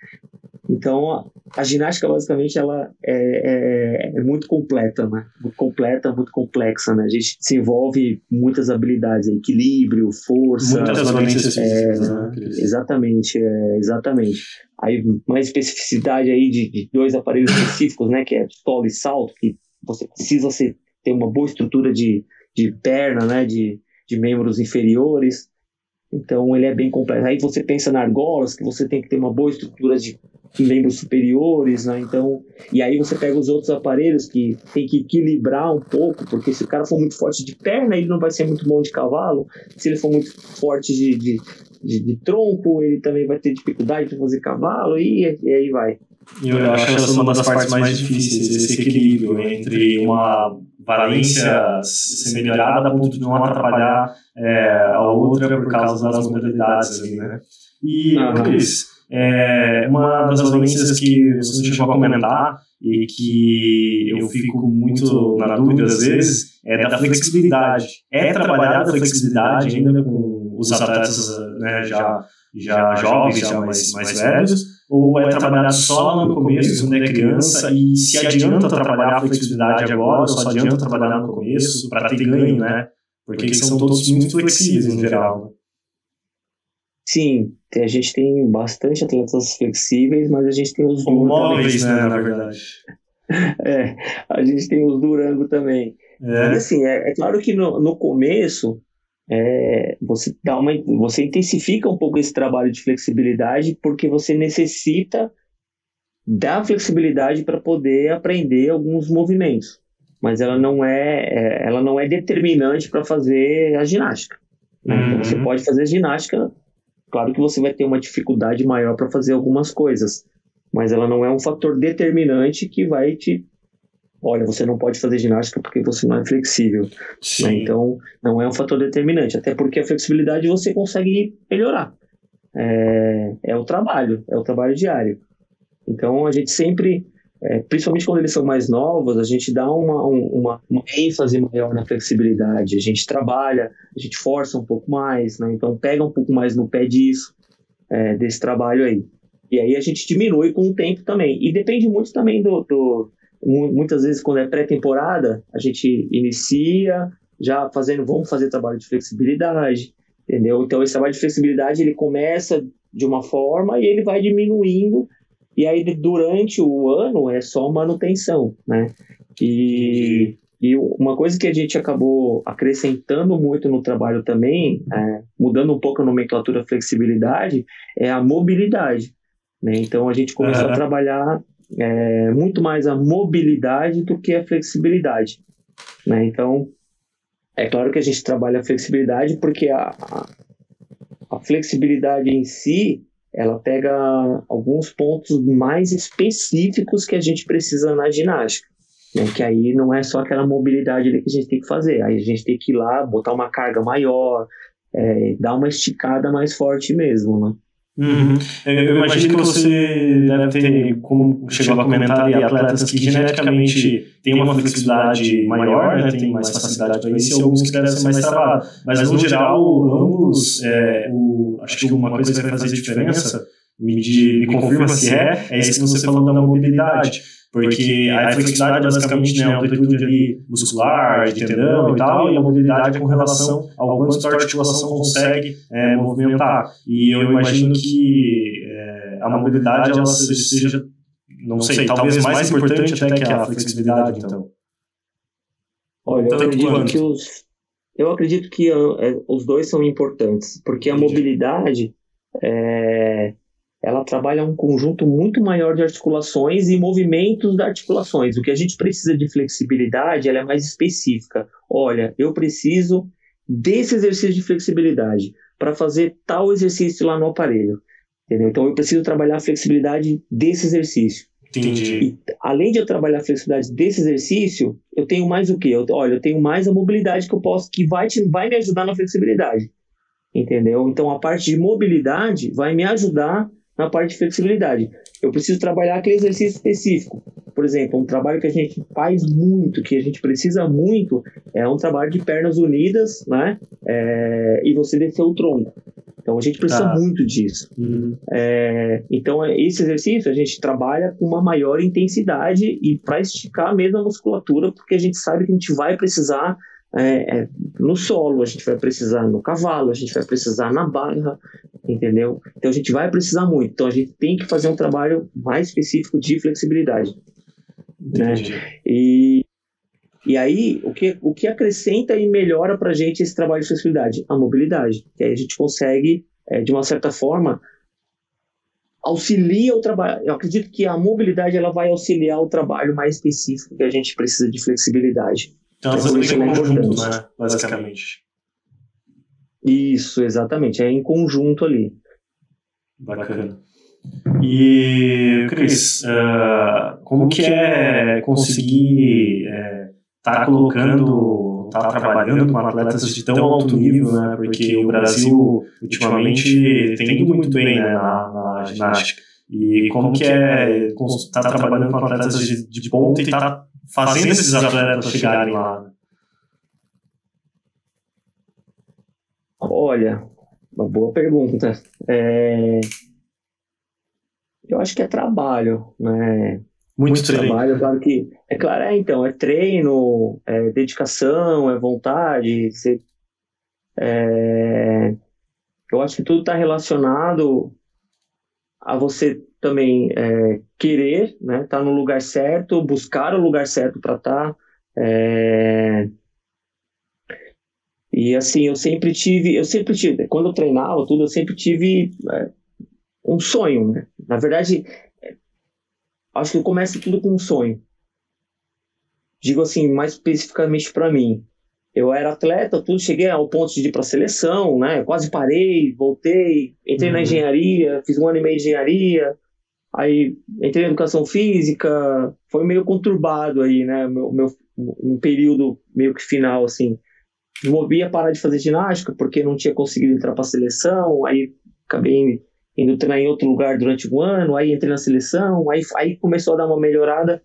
Então, a ginástica, basicamente, ela é, é, é, muito completa, né? Muito completa, muito complexa, né? A gente desenvolve muitas habilidades, equilíbrio, força... Muitas valências é, né? Exatamente, é, exatamente. Aí, uma especificidade aí de, de, dois aparelhos específicos, né? Que é solo e salto, que você precisa ser, ter uma boa estrutura de, de perna, né? De, de membros inferiores. Então, ele é bem complexo. Aí você pensa na argolas, que você tem que ter uma boa estrutura de membros superiores, né? Então, e aí você pega os outros aparelhos que tem que equilibrar um pouco, porque se o cara for muito forte de perna, ele não vai ser muito bom de cavalo. Se ele for muito forte de, de, de, de tronco, ele também vai ter dificuldade de fazer cavalo, e, e aí vai. Eu, eu acho essa uma das partes mais difíceis, esse equilíbrio entre uma valência ser melhorada a ponto de não atrapalhar é, a outra por causa das modalidades ali, né? E, uhum. Luiz, é, uma das valências que você chegou a comentar e que eu fico muito na dúvida às vezes é da flexibilidade. É trabalhada a flexibilidade ainda com os atletas né, já, já jovens, já mais, mais velhos, ou é trabalhado só no começo, quando é criança, e se adianta trabalhar a flexibilidade agora, ou só adianta trabalhar no começo para ter ganho, né? Porque eles são todos muito flexíveis no geral. Sim, a gente tem bastante atletas flexíveis, mas a gente tem os Como móveis, né, na verdade. é, a gente tem os Durango também. É. E assim, é, é claro que no, no começo é, você dá uma, você intensifica um pouco esse trabalho de flexibilidade porque você necessita da flexibilidade para poder aprender alguns movimentos, mas ela não é, é ela não é determinante para fazer a ginástica. Né? Uhum. Então você pode fazer ginástica Claro que você vai ter uma dificuldade maior para fazer algumas coisas, mas ela não é um fator determinante que vai te. Olha, você não pode fazer ginástica porque você não é flexível. Né? Então, não é um fator determinante, até porque a flexibilidade você consegue melhorar. É, é o trabalho, é o trabalho diário. Então, a gente sempre é, principalmente quando eles são mais novos, a gente dá uma, uma, uma, ênfase maior na flexibilidade. A gente trabalha, a gente força um pouco mais, né? então pega um pouco mais no pé disso, é, desse trabalho aí. E aí a gente diminui com o tempo também. E depende muito também do. do muitas vezes, quando é pré-temporada, a gente inicia já fazendo, vamos fazer trabalho de flexibilidade, entendeu? Então esse trabalho de flexibilidade ele começa de uma forma e ele vai diminuindo e aí, durante o ano, é só manutenção, né? E, e uma coisa que a gente acabou acrescentando muito no trabalho também, é, mudando um pouco a nomenclatura flexibilidade, é a mobilidade. Né? Então, a gente começou uhum. a trabalhar é, muito mais a mobilidade do que a flexibilidade. Né? Então, é claro que a gente trabalha a flexibilidade porque a, a, a flexibilidade em si ela pega alguns pontos mais específicos que a gente precisa na ginástica. Né? Que aí não é só aquela mobilidade ali que a gente tem que fazer. Aí a gente tem que ir lá, botar uma carga maior, é, dar uma esticada mais forte mesmo, né? Uhum. Eu imagino que você deve ter, como chegou a comentar, atletas que geneticamente têm uma flexibilidade maior, né, têm mais facilidade para isso, e alguns que devem ser mais travados. Mas, no geral, ambos, é, o, acho que uma coisa que vai fazer diferença, me, me confirma se é, é isso que você falou da mobilidade. Porque a flexibilidade é basicamente né, a amplitude ali muscular, de tendão e tal, e a mobilidade é com relação ao quanto a articulação consegue é, movimentar. E eu imagino que é, a mobilidade ela seja não sei, talvez mais importante até que a flexibilidade, então. Olha, eu acredito que os, eu acredito que é, os dois são importantes, porque a Entendi. mobilidade é, ela trabalha um conjunto muito maior de articulações e movimentos das articulações. O que a gente precisa de flexibilidade, ela é mais específica. Olha, eu preciso desse exercício de flexibilidade para fazer tal exercício lá no aparelho. Entendeu? Então eu preciso trabalhar a flexibilidade desse exercício. Entendi. E, além de eu trabalhar a flexibilidade desse exercício, eu tenho mais o quê? Eu, olha, eu tenho mais a mobilidade que eu posso, que vai, te, vai me ajudar na flexibilidade. Entendeu? Então a parte de mobilidade vai me ajudar na parte de flexibilidade. Eu preciso trabalhar aquele exercício específico. Por exemplo, um trabalho que a gente faz muito, que a gente precisa muito, é um trabalho de pernas unidas, né? É, e você descer o tronco. Então a gente precisa ah. muito disso. Uhum. É, então esse exercício a gente trabalha com uma maior intensidade e para esticar mesmo a musculatura, porque a gente sabe que a gente vai precisar é, é, no solo, a gente vai precisar no cavalo, a gente vai precisar na barra, entendeu? Então a gente vai precisar muito. Então a gente tem que fazer um trabalho mais específico de flexibilidade. Né? E, e aí, o que, o que acrescenta e melhora para a gente esse trabalho de flexibilidade? A mobilidade. Que aí a gente consegue, é, de uma certa forma, auxilia o trabalho. Eu acredito que a mobilidade ela vai auxiliar o trabalho mais específico que a gente precisa de flexibilidade. Então, elas então, em conjunto, né? Basicamente. Isso, exatamente. É em conjunto ali. Bacana. E, Cris, uh, como que é conseguir é, tá colocando, tá trabalhando com atletas de tão alto nível, né? Porque o Brasil ultimamente tem ido muito bem né, na, na ginástica. E como que é estar tá trabalhando com atletas de, de ponta e tá fazendo esses atletas chegarem lá? Olha, uma boa pergunta. É... Eu acho que é trabalho, né? Muito, Muito trabalho, claro que. É claro, é então, é treino, é dedicação, é vontade. Você, é... Eu acho que tudo está relacionado a você também é, querer, né? Estar tá no lugar certo, buscar o lugar certo para estar. Tá, é... E assim, eu sempre tive, eu sempre tive, quando eu treinava tudo, eu sempre tive é, um sonho, né? Na verdade, acho que começa tudo com um sonho. Digo assim, mais especificamente para mim. Eu era atleta, tudo, cheguei ao ponto de ir para a seleção, né? Quase parei, voltei, entrei uhum. na engenharia, fiz um ano e meio de engenharia, aí entrei na educação física, foi meio conturbado aí, né? Meu, meu um período meio que final assim resolvi parar de fazer ginástica porque não tinha conseguido entrar para a seleção, aí acabei indo treinar em outro lugar durante um ano, aí entrei na seleção, aí, aí começou a dar uma melhorada,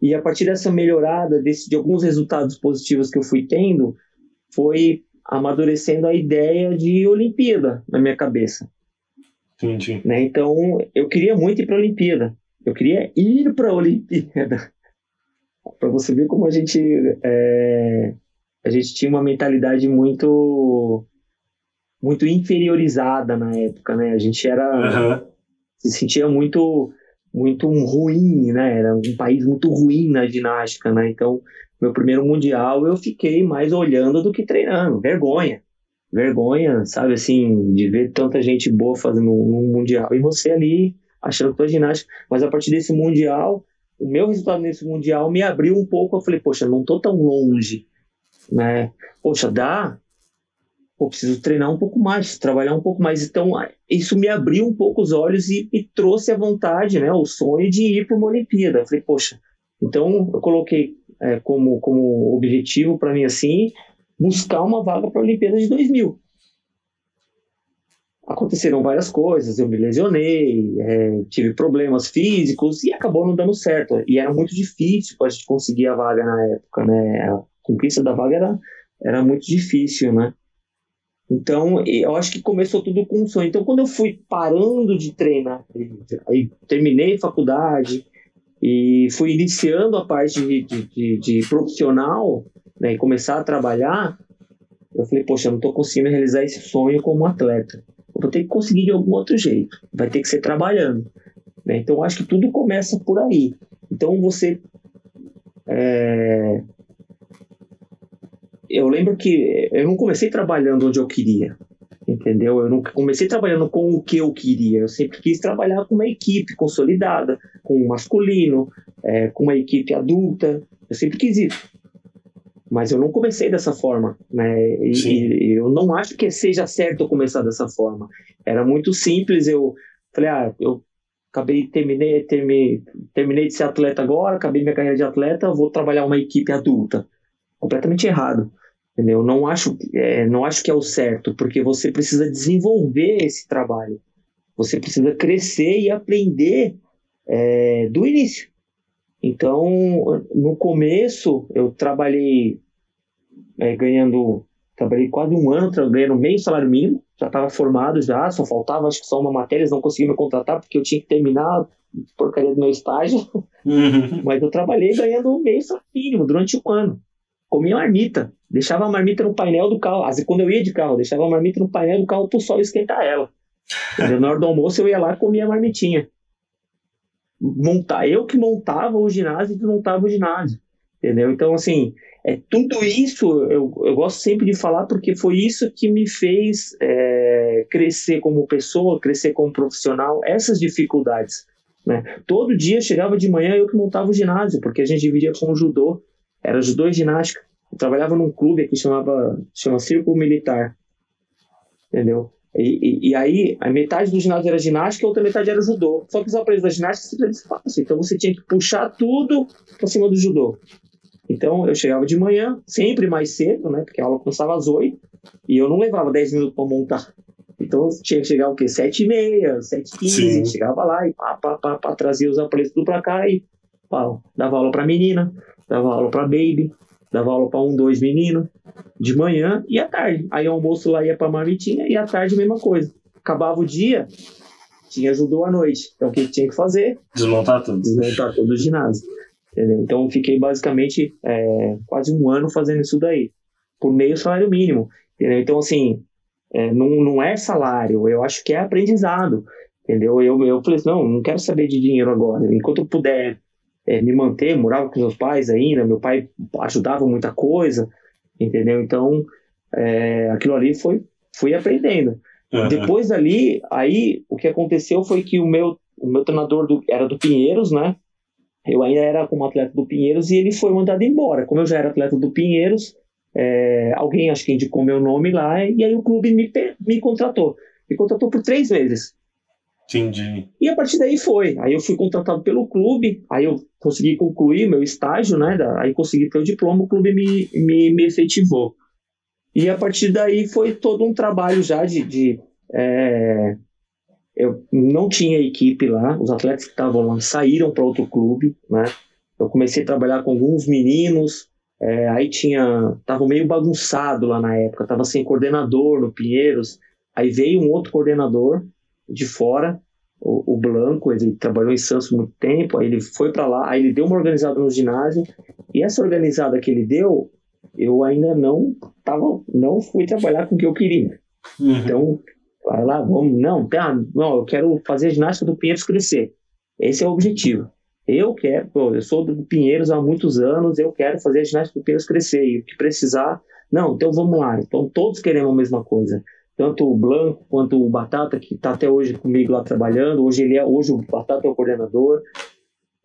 e a partir dessa melhorada, desse, de alguns resultados positivos que eu fui tendo, foi amadurecendo a ideia de Olimpíada na minha cabeça. Entendi. Né? Então, eu queria muito ir para a Olimpíada. Eu queria ir para a Olimpíada. para você ver como a gente é, a gente tinha uma mentalidade muito muito inferiorizada na época, né? A gente era uhum. se sentia muito muito ruim, né? Era um país muito ruim na ginástica, né? Então, meu primeiro mundial eu fiquei mais olhando do que treinando, vergonha. Vergonha, sabe assim, de ver tanta gente boa fazendo um, mundial e você ali achando que foi ginástica, mas a partir desse mundial, o meu resultado nesse mundial me abriu um pouco, eu falei, poxa, não tô tão longe né? Poxa, dá? Pô, preciso treinar um pouco mais, trabalhar um pouco mais. Então, isso me abriu um pouco os olhos e me trouxe a vontade, né? O sonho de ir para uma Olimpíada. Eu falei, poxa, então eu coloquei é, como, como objetivo para mim assim, buscar uma vaga para a Olimpíada de 2000 aconteceram várias coisas, eu me lesionei, é, tive problemas físicos e acabou não dando certo. E era muito difícil para a gente conseguir a vaga na época, né? conquista da vaga era, era muito difícil, né? Então, eu acho que começou tudo com um sonho. Então, quando eu fui parando de treinar, aí terminei faculdade e fui iniciando a parte de, de, de profissional, né, e começar a trabalhar, eu falei, poxa, eu não estou conseguindo realizar esse sonho como atleta. Eu vou ter que conseguir de algum outro jeito. Vai ter que ser trabalhando. Né? Então, acho que tudo começa por aí. Então, você. É... Eu lembro que eu não comecei trabalhando onde eu queria, entendeu? Eu não comecei trabalhando com o que eu queria. Eu sempre quis trabalhar com uma equipe consolidada, com um masculino, é, com uma equipe adulta. Eu sempre quis isso. Mas eu não comecei dessa forma, né? E, e, eu não acho que seja certo eu começar dessa forma. Era muito simples. Eu falei, ah, eu acabei terminei terminei, terminei de ser atleta agora, acabei minha carreira de atleta, vou trabalhar uma equipe adulta. Completamente errado. Entendeu? Não acho, é, não acho que é o certo, porque você precisa desenvolver esse trabalho. Você precisa crescer e aprender é, do início. Então, no começo, eu trabalhei é, ganhando, trabalhei quase um ano ganhando meio salário mínimo, já estava formado já, só faltava acho que só uma matéria, eles não conseguiam me contratar porque eu tinha que terminar a porcaria do meu estágio. Uhum. Mas eu trabalhei ganhando meio salário mínimo durante um ano. Comia marmita, deixava a marmita no painel do carro. Assim, quando eu ia de carro, deixava a marmita no painel do carro pro sol esquentar ela. Na hora do almoço eu ia lá e comia a marmitinha montar, eu que montava o ginásio e desmontava o ginásio, entendeu? Então, assim, é, tudo isso eu, eu gosto sempre de falar porque foi isso que me fez é, crescer como pessoa, crescer como profissional, essas dificuldades. Né? Todo dia chegava de manhã eu que montava o ginásio, porque a gente dividia com o judô, era judô e ginástica. Eu trabalhava num clube que chamava chama Círculo Militar, entendeu? E, e, e, aí, a metade do ginásio era ginástica e a outra metade era judô. Só que os aparelhos da ginástica sempre fácil. Então você tinha que puxar tudo para cima do judô. Então eu chegava de manhã, sempre mais cedo, né? Porque a aula começava às 8 e eu não levava 10 minutos para montar. Então tinha que chegar o quê? 7 e meia, 7 e 15, chegava lá e pá, pá, pá, pá, trazia os aparelhos tudo para cá e pá, dava aula para menina, dava aula para baby, dava aula para um, dois meninos, de manhã e à tarde. Aí o almoço lá ia para marmitinha e à tarde mesma coisa. Acabava o dia, tinha judô à noite. Então o que tinha que fazer? Desmontar tudo. Desmontar todo o ginásio. Entendeu? Então fiquei basicamente é, quase um ano fazendo isso daí, por meio salário mínimo. Entendeu? Então assim, é, não, não é salário, eu acho que é aprendizado. Entendeu? Eu, eu falei assim, não, não quero saber de dinheiro agora. Enquanto eu puder é, me manter, morava com meus pais ainda, meu pai ajudava muita coisa, entendeu? Então, é, aquilo ali foi, fui aprendendo. Uhum. Depois dali, aí, o que aconteceu foi que o meu, o meu treinador do, era do Pinheiros, né? Eu ainda era como atleta do Pinheiros e ele foi mandado embora. Como eu já era atleta do Pinheiros, é, alguém acho que indicou meu nome lá e aí o clube me, me contratou. Me contratou por três meses. Entendi. E a partir daí foi. Aí eu fui contratado pelo clube, aí eu consegui concluir meu estágio, né? Aí consegui ter o diploma, o clube me, me, me efetivou. E a partir daí foi todo um trabalho já de. de é... eu não tinha equipe lá, os atletas que estavam lá saíram para outro clube, né? Eu comecei a trabalhar com alguns meninos, é, aí tinha. Tava meio bagunçado lá na época, tava sem coordenador no Pinheiros. Aí veio um outro coordenador de fora, o, o Blanco, ele trabalhou em Santos muito tempo, aí ele foi para lá, aí ele deu uma organizada no ginásio, e essa organizada que ele deu, eu ainda não tava, não fui trabalhar com o que eu queria. Uhum. Então, vai lá, vamos, não, tá, não, eu quero fazer a ginástica do Pinheiros crescer. Esse é o objetivo. Eu quero, pô, eu sou do Pinheiros há muitos anos, eu quero fazer a ginástica do Pinheiros crescer, e o que precisar, não, então vamos lá. Então todos queremos a mesma coisa tanto o Blanco quanto o Batata, que está até hoje comigo lá trabalhando. Hoje ele é, hoje o Batata é o coordenador.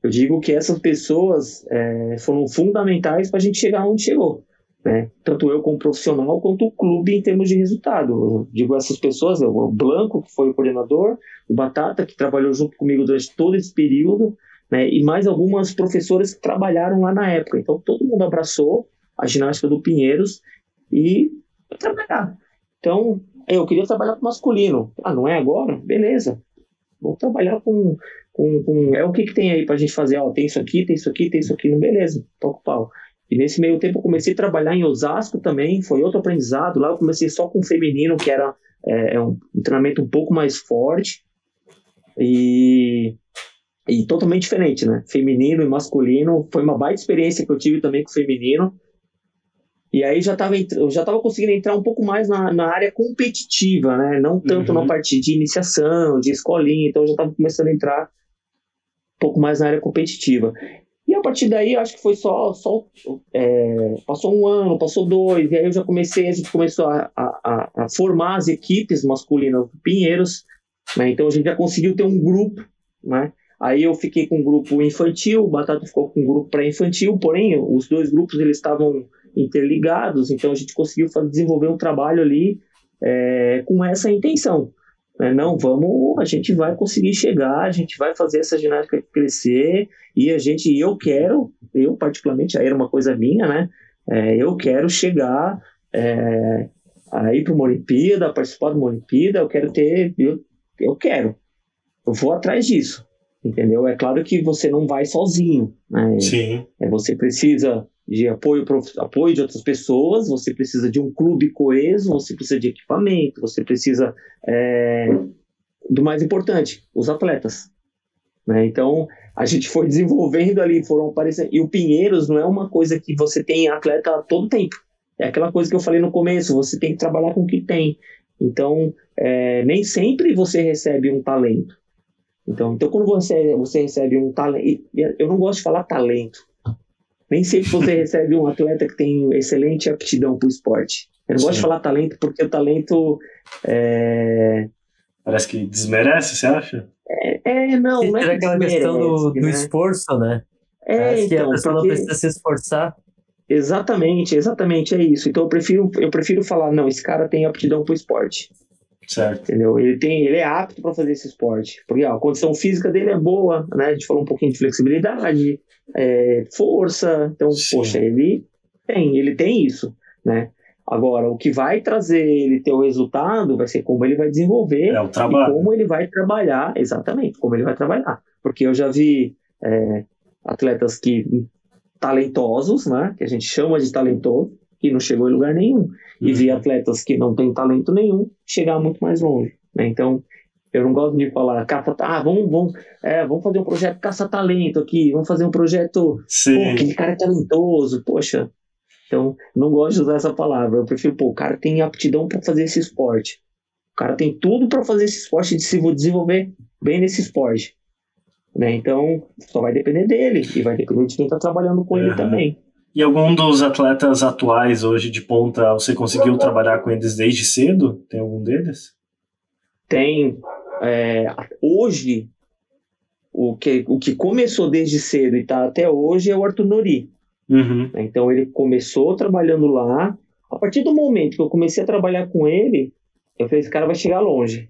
Eu digo que essas pessoas é, foram fundamentais para a gente chegar onde chegou. Né? Tanto eu como profissional, quanto o clube em termos de resultado. Eu digo essas pessoas, o Blanco, que foi o coordenador, o Batata, que trabalhou junto comigo durante todo esse período, né? e mais algumas professoras que trabalharam lá na época. Então todo mundo abraçou a ginástica do Pinheiros e trabalhar. Então, eu queria trabalhar com masculino. Ah, não é agora? Beleza. Vou trabalhar com. com, com... É o que, que tem aí pra gente fazer? Ó, tem isso aqui, tem isso aqui, tem isso aqui. Não, beleza, toca o pau. E nesse meio tempo eu comecei a trabalhar em Osasco também, foi outro aprendizado. Lá eu comecei só com feminino, que era é, é um, um treinamento um pouco mais forte. E, e totalmente diferente, né? Feminino e masculino. Foi uma baita experiência que eu tive também com o feminino. E aí já estava já estava conseguindo entrar um pouco mais na, na área competitiva, né? Não tanto uhum. na parte de iniciação, de escolinha, então eu já estava começando a entrar pouco mais na área competitiva. E a partir daí, acho que foi só. só é, passou um ano, passou dois, e aí eu já comecei, a gente começou a, a, a formar as equipes masculinas do Pinheiros, né? Então a gente já conseguiu ter um grupo, né? Aí eu fiquei com o um grupo infantil, o Batata ficou com o um grupo pré-infantil, porém os dois grupos eles estavam interligados, então a gente conseguiu fazer, desenvolver um trabalho ali é, com essa intenção. Né? Não, vamos, a gente vai conseguir chegar, a gente vai fazer essa ginástica crescer e a gente, eu quero, eu particularmente, aí era uma coisa minha, né? É, eu quero chegar é, aí para uma Olimpíada, participar de uma Olimpíada, eu quero ter, eu, eu quero, eu vou atrás disso, entendeu? É claro que você não vai sozinho, né? Sim. É, você precisa de apoio, apoio de outras pessoas, você precisa de um clube coeso, você precisa de equipamento, você precisa é, do mais importante, os atletas. Né? Então, a gente foi desenvolvendo ali, foram aparecendo. E o Pinheiros não é uma coisa que você tem atleta todo tempo. É aquela coisa que eu falei no começo, você tem que trabalhar com o que tem. Então, é, nem sempre você recebe um talento. Então, então quando você, você recebe um talento, eu não gosto de falar talento, nem sempre você recebe um atleta que tem excelente aptidão para o esporte. Eu não Sim. gosto de falar talento porque o talento. É... Parece que desmerece, você acha? É, é não, não é aquela questão do, né? do, esforço, né? É, Parece então, que a pessoa porque... não precisa se esforçar. Exatamente, exatamente, é isso. Então eu prefiro, eu prefiro falar, não, esse cara tem aptidão para o esporte. Certo. Entendeu? Ele, tem, ele é apto para fazer esse esporte. Porque ó, a condição física dele é boa, né? A gente falou um pouquinho de flexibilidade, é, força. Então, Sim. poxa, ele tem, ele tem isso, né? Agora, o que vai trazer ele ter o resultado vai ser como ele vai desenvolver é o trabalho. e como ele vai trabalhar, exatamente, como ele vai trabalhar. Porque eu já vi é, atletas que talentosos, né, que a gente chama de talentoso, que não chegou em lugar nenhum. E vi atletas que não têm talento nenhum chegar muito mais longe. Né? Então, eu não gosto de falar, caça, ah, vamos, vamos, é, vamos fazer um projeto caça-talento aqui, vamos fazer um projeto. Sim. Pô, aquele cara é talentoso, poxa. Então, não gosto de usar essa palavra. Eu prefiro, pô, o cara tem aptidão para fazer esse esporte. O cara tem tudo para fazer esse esporte e se desenvolver bem nesse esporte. Né? Então, só vai depender dele e vai depender de quem está trabalhando com uhum. ele também. E algum dos atletas atuais hoje de ponta, você conseguiu trabalhar com eles desde cedo? Tem algum deles? Tem. É, hoje, o que, o que começou desde cedo e está até hoje é o Arthur Nori. Uhum. Então ele começou trabalhando lá. A partir do momento que eu comecei a trabalhar com ele, eu falei, esse cara vai chegar longe.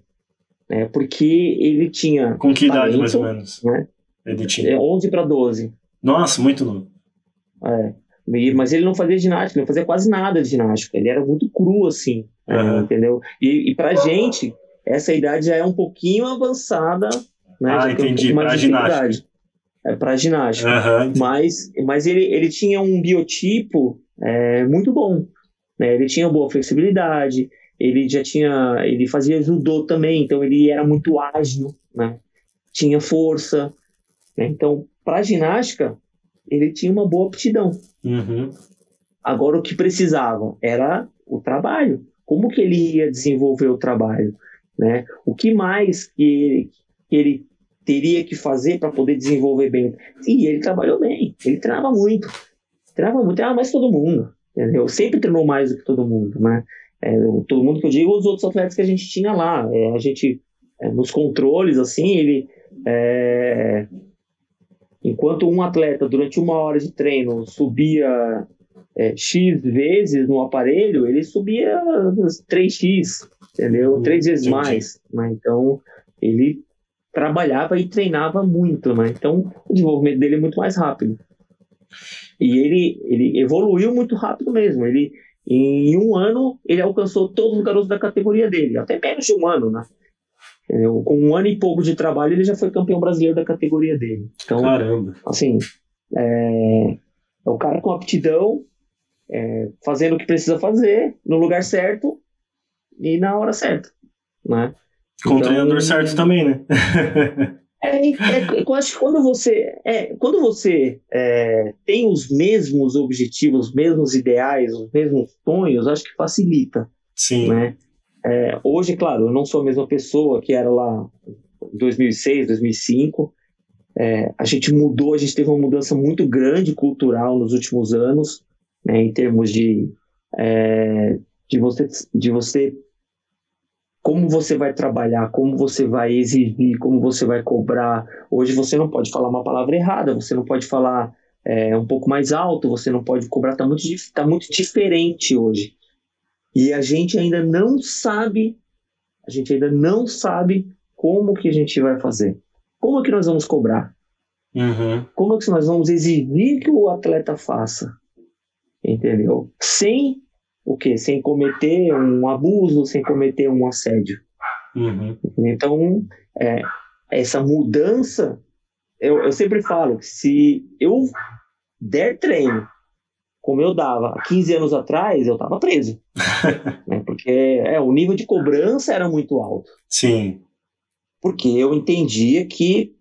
Né? Porque ele tinha. Com que talento, idade, mais ou menos? Né? Ele tinha. 11 para 12. Nossa, muito novo. É. Mas ele não fazia ginástica, não fazia quase nada de ginástica. Ele era muito cru, assim, uhum. entendeu? E, e pra gente, essa idade já é um pouquinho avançada, né? Ah, entendi, um pra ginástica. É pra ginástica. Uhum. Mas, mas ele, ele tinha um biotipo é, muito bom. Né? Ele tinha boa flexibilidade, ele já tinha. Ele fazia judô também, então ele era muito ágil, né? Tinha força. Né? Então, para ginástica, ele tinha uma boa aptidão. Uhum. Agora, o que precisava era o trabalho. Como que ele ia desenvolver o trabalho? Né? O que mais que ele, que ele teria que fazer para poder desenvolver bem? E ele trabalhou bem, ele treinava muito. Treinava muito, treinava mais todo mundo. Entendeu? Sempre treinou mais do que todo mundo. Né? É, todo mundo que eu digo, os outros atletas que a gente tinha lá. É, a gente, é, nos controles, assim, ele. Enquanto um atleta, durante uma hora de treino, subia é, X vezes no aparelho, ele subia 3X, entendeu? Uhum, Três vezes mais. Né? Então, ele trabalhava e treinava muito, né? Então, o desenvolvimento dele é muito mais rápido. E ele, ele evoluiu muito rápido mesmo. Ele, em um ano, ele alcançou todos os garotos da categoria dele. Até menos de um ano, né? Entendeu? Com um ano e pouco de trabalho, ele já foi campeão brasileiro da categoria dele. Então, Caramba! Assim, é, é o cara com aptidão, é, fazendo o que precisa fazer, no lugar certo e na hora certa. Né? Com então, o treinador certo também, né? é, é, eu acho que quando você, é, quando você é, tem os mesmos objetivos, os mesmos ideais, os mesmos sonhos, acho que facilita. Sim. Né? É, hoje, claro, eu não sou a mesma pessoa que era lá em 2006, 2005, é, a gente mudou, a gente teve uma mudança muito grande cultural nos últimos anos, né, em termos de, é, de, você, de você como você vai trabalhar, como você vai exigir, como você vai cobrar. Hoje você não pode falar uma palavra errada, você não pode falar é, um pouco mais alto, você não pode cobrar, está muito, tá muito diferente hoje. E a gente ainda não sabe, a gente ainda não sabe como que a gente vai fazer. Como é que nós vamos cobrar? Uhum. Como é que nós vamos exigir que o atleta faça? Entendeu? Sem o quê? Sem cometer um abuso, sem cometer um assédio. Uhum. Então, é, essa mudança, eu, eu sempre falo que se eu der treino como eu dava 15 anos atrás, eu estava preso. né? Porque é, o nível de cobrança era muito alto. Sim. Porque eu entendia que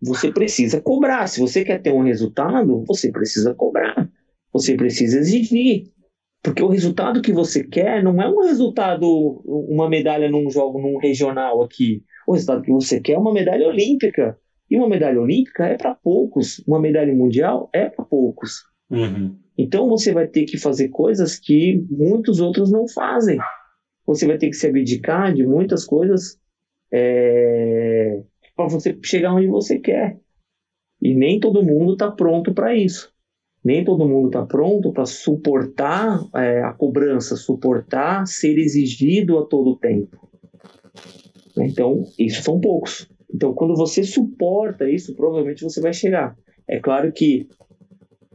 você precisa cobrar. Se você quer ter um resultado, você precisa cobrar. Você precisa exigir. Porque o resultado que você quer não é um resultado, uma medalha num jogo, num regional aqui. O resultado que você quer é uma medalha olímpica. E uma medalha olímpica é para poucos. Uma medalha mundial é para poucos. Uhum. Então você vai ter que fazer coisas que muitos outros não fazem. Você vai ter que se abdicar de muitas coisas é, para você chegar onde você quer. E nem todo mundo está pronto para isso nem todo mundo está pronto para suportar é, a cobrança, suportar ser exigido a todo tempo. Então, isso são poucos. Então, quando você suporta isso, provavelmente você vai chegar. É claro que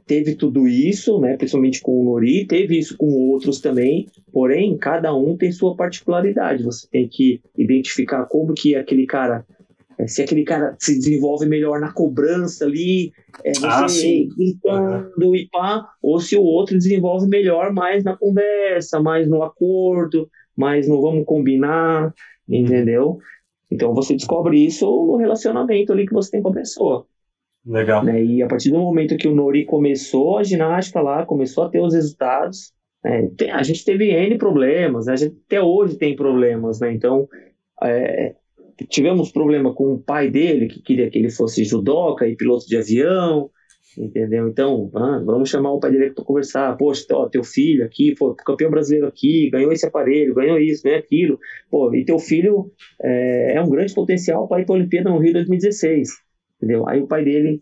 teve tudo isso, né, principalmente com o Nori, teve isso com outros também, porém, cada um tem sua particularidade. Você tem que identificar como que aquele cara é, se aquele cara se desenvolve melhor na cobrança ali, é, você ah, gritando uhum. e pá, ou se o outro desenvolve melhor mais na conversa, mais no acordo, mais no vamos combinar, entendeu? Então você descobre isso no relacionamento ali que você tem com a pessoa. Legal. Né? E a partir do momento que o Nori começou a ginástica lá, começou a ter os resultados, né? tem, a gente teve N problemas, né? a gente até hoje tem problemas, né? Então, é, tivemos problema com o pai dele, que queria que ele fosse judoca e piloto de avião, entendeu? Então, ah, vamos chamar o pai dele para conversar. Poxa, ó, teu filho aqui, foi campeão brasileiro aqui, ganhou esse aparelho, ganhou isso, ganhou aquilo. Pô, e teu filho é, é um grande potencial para ir para a Olimpíada no Rio 2016, entendeu? Aí o pai dele,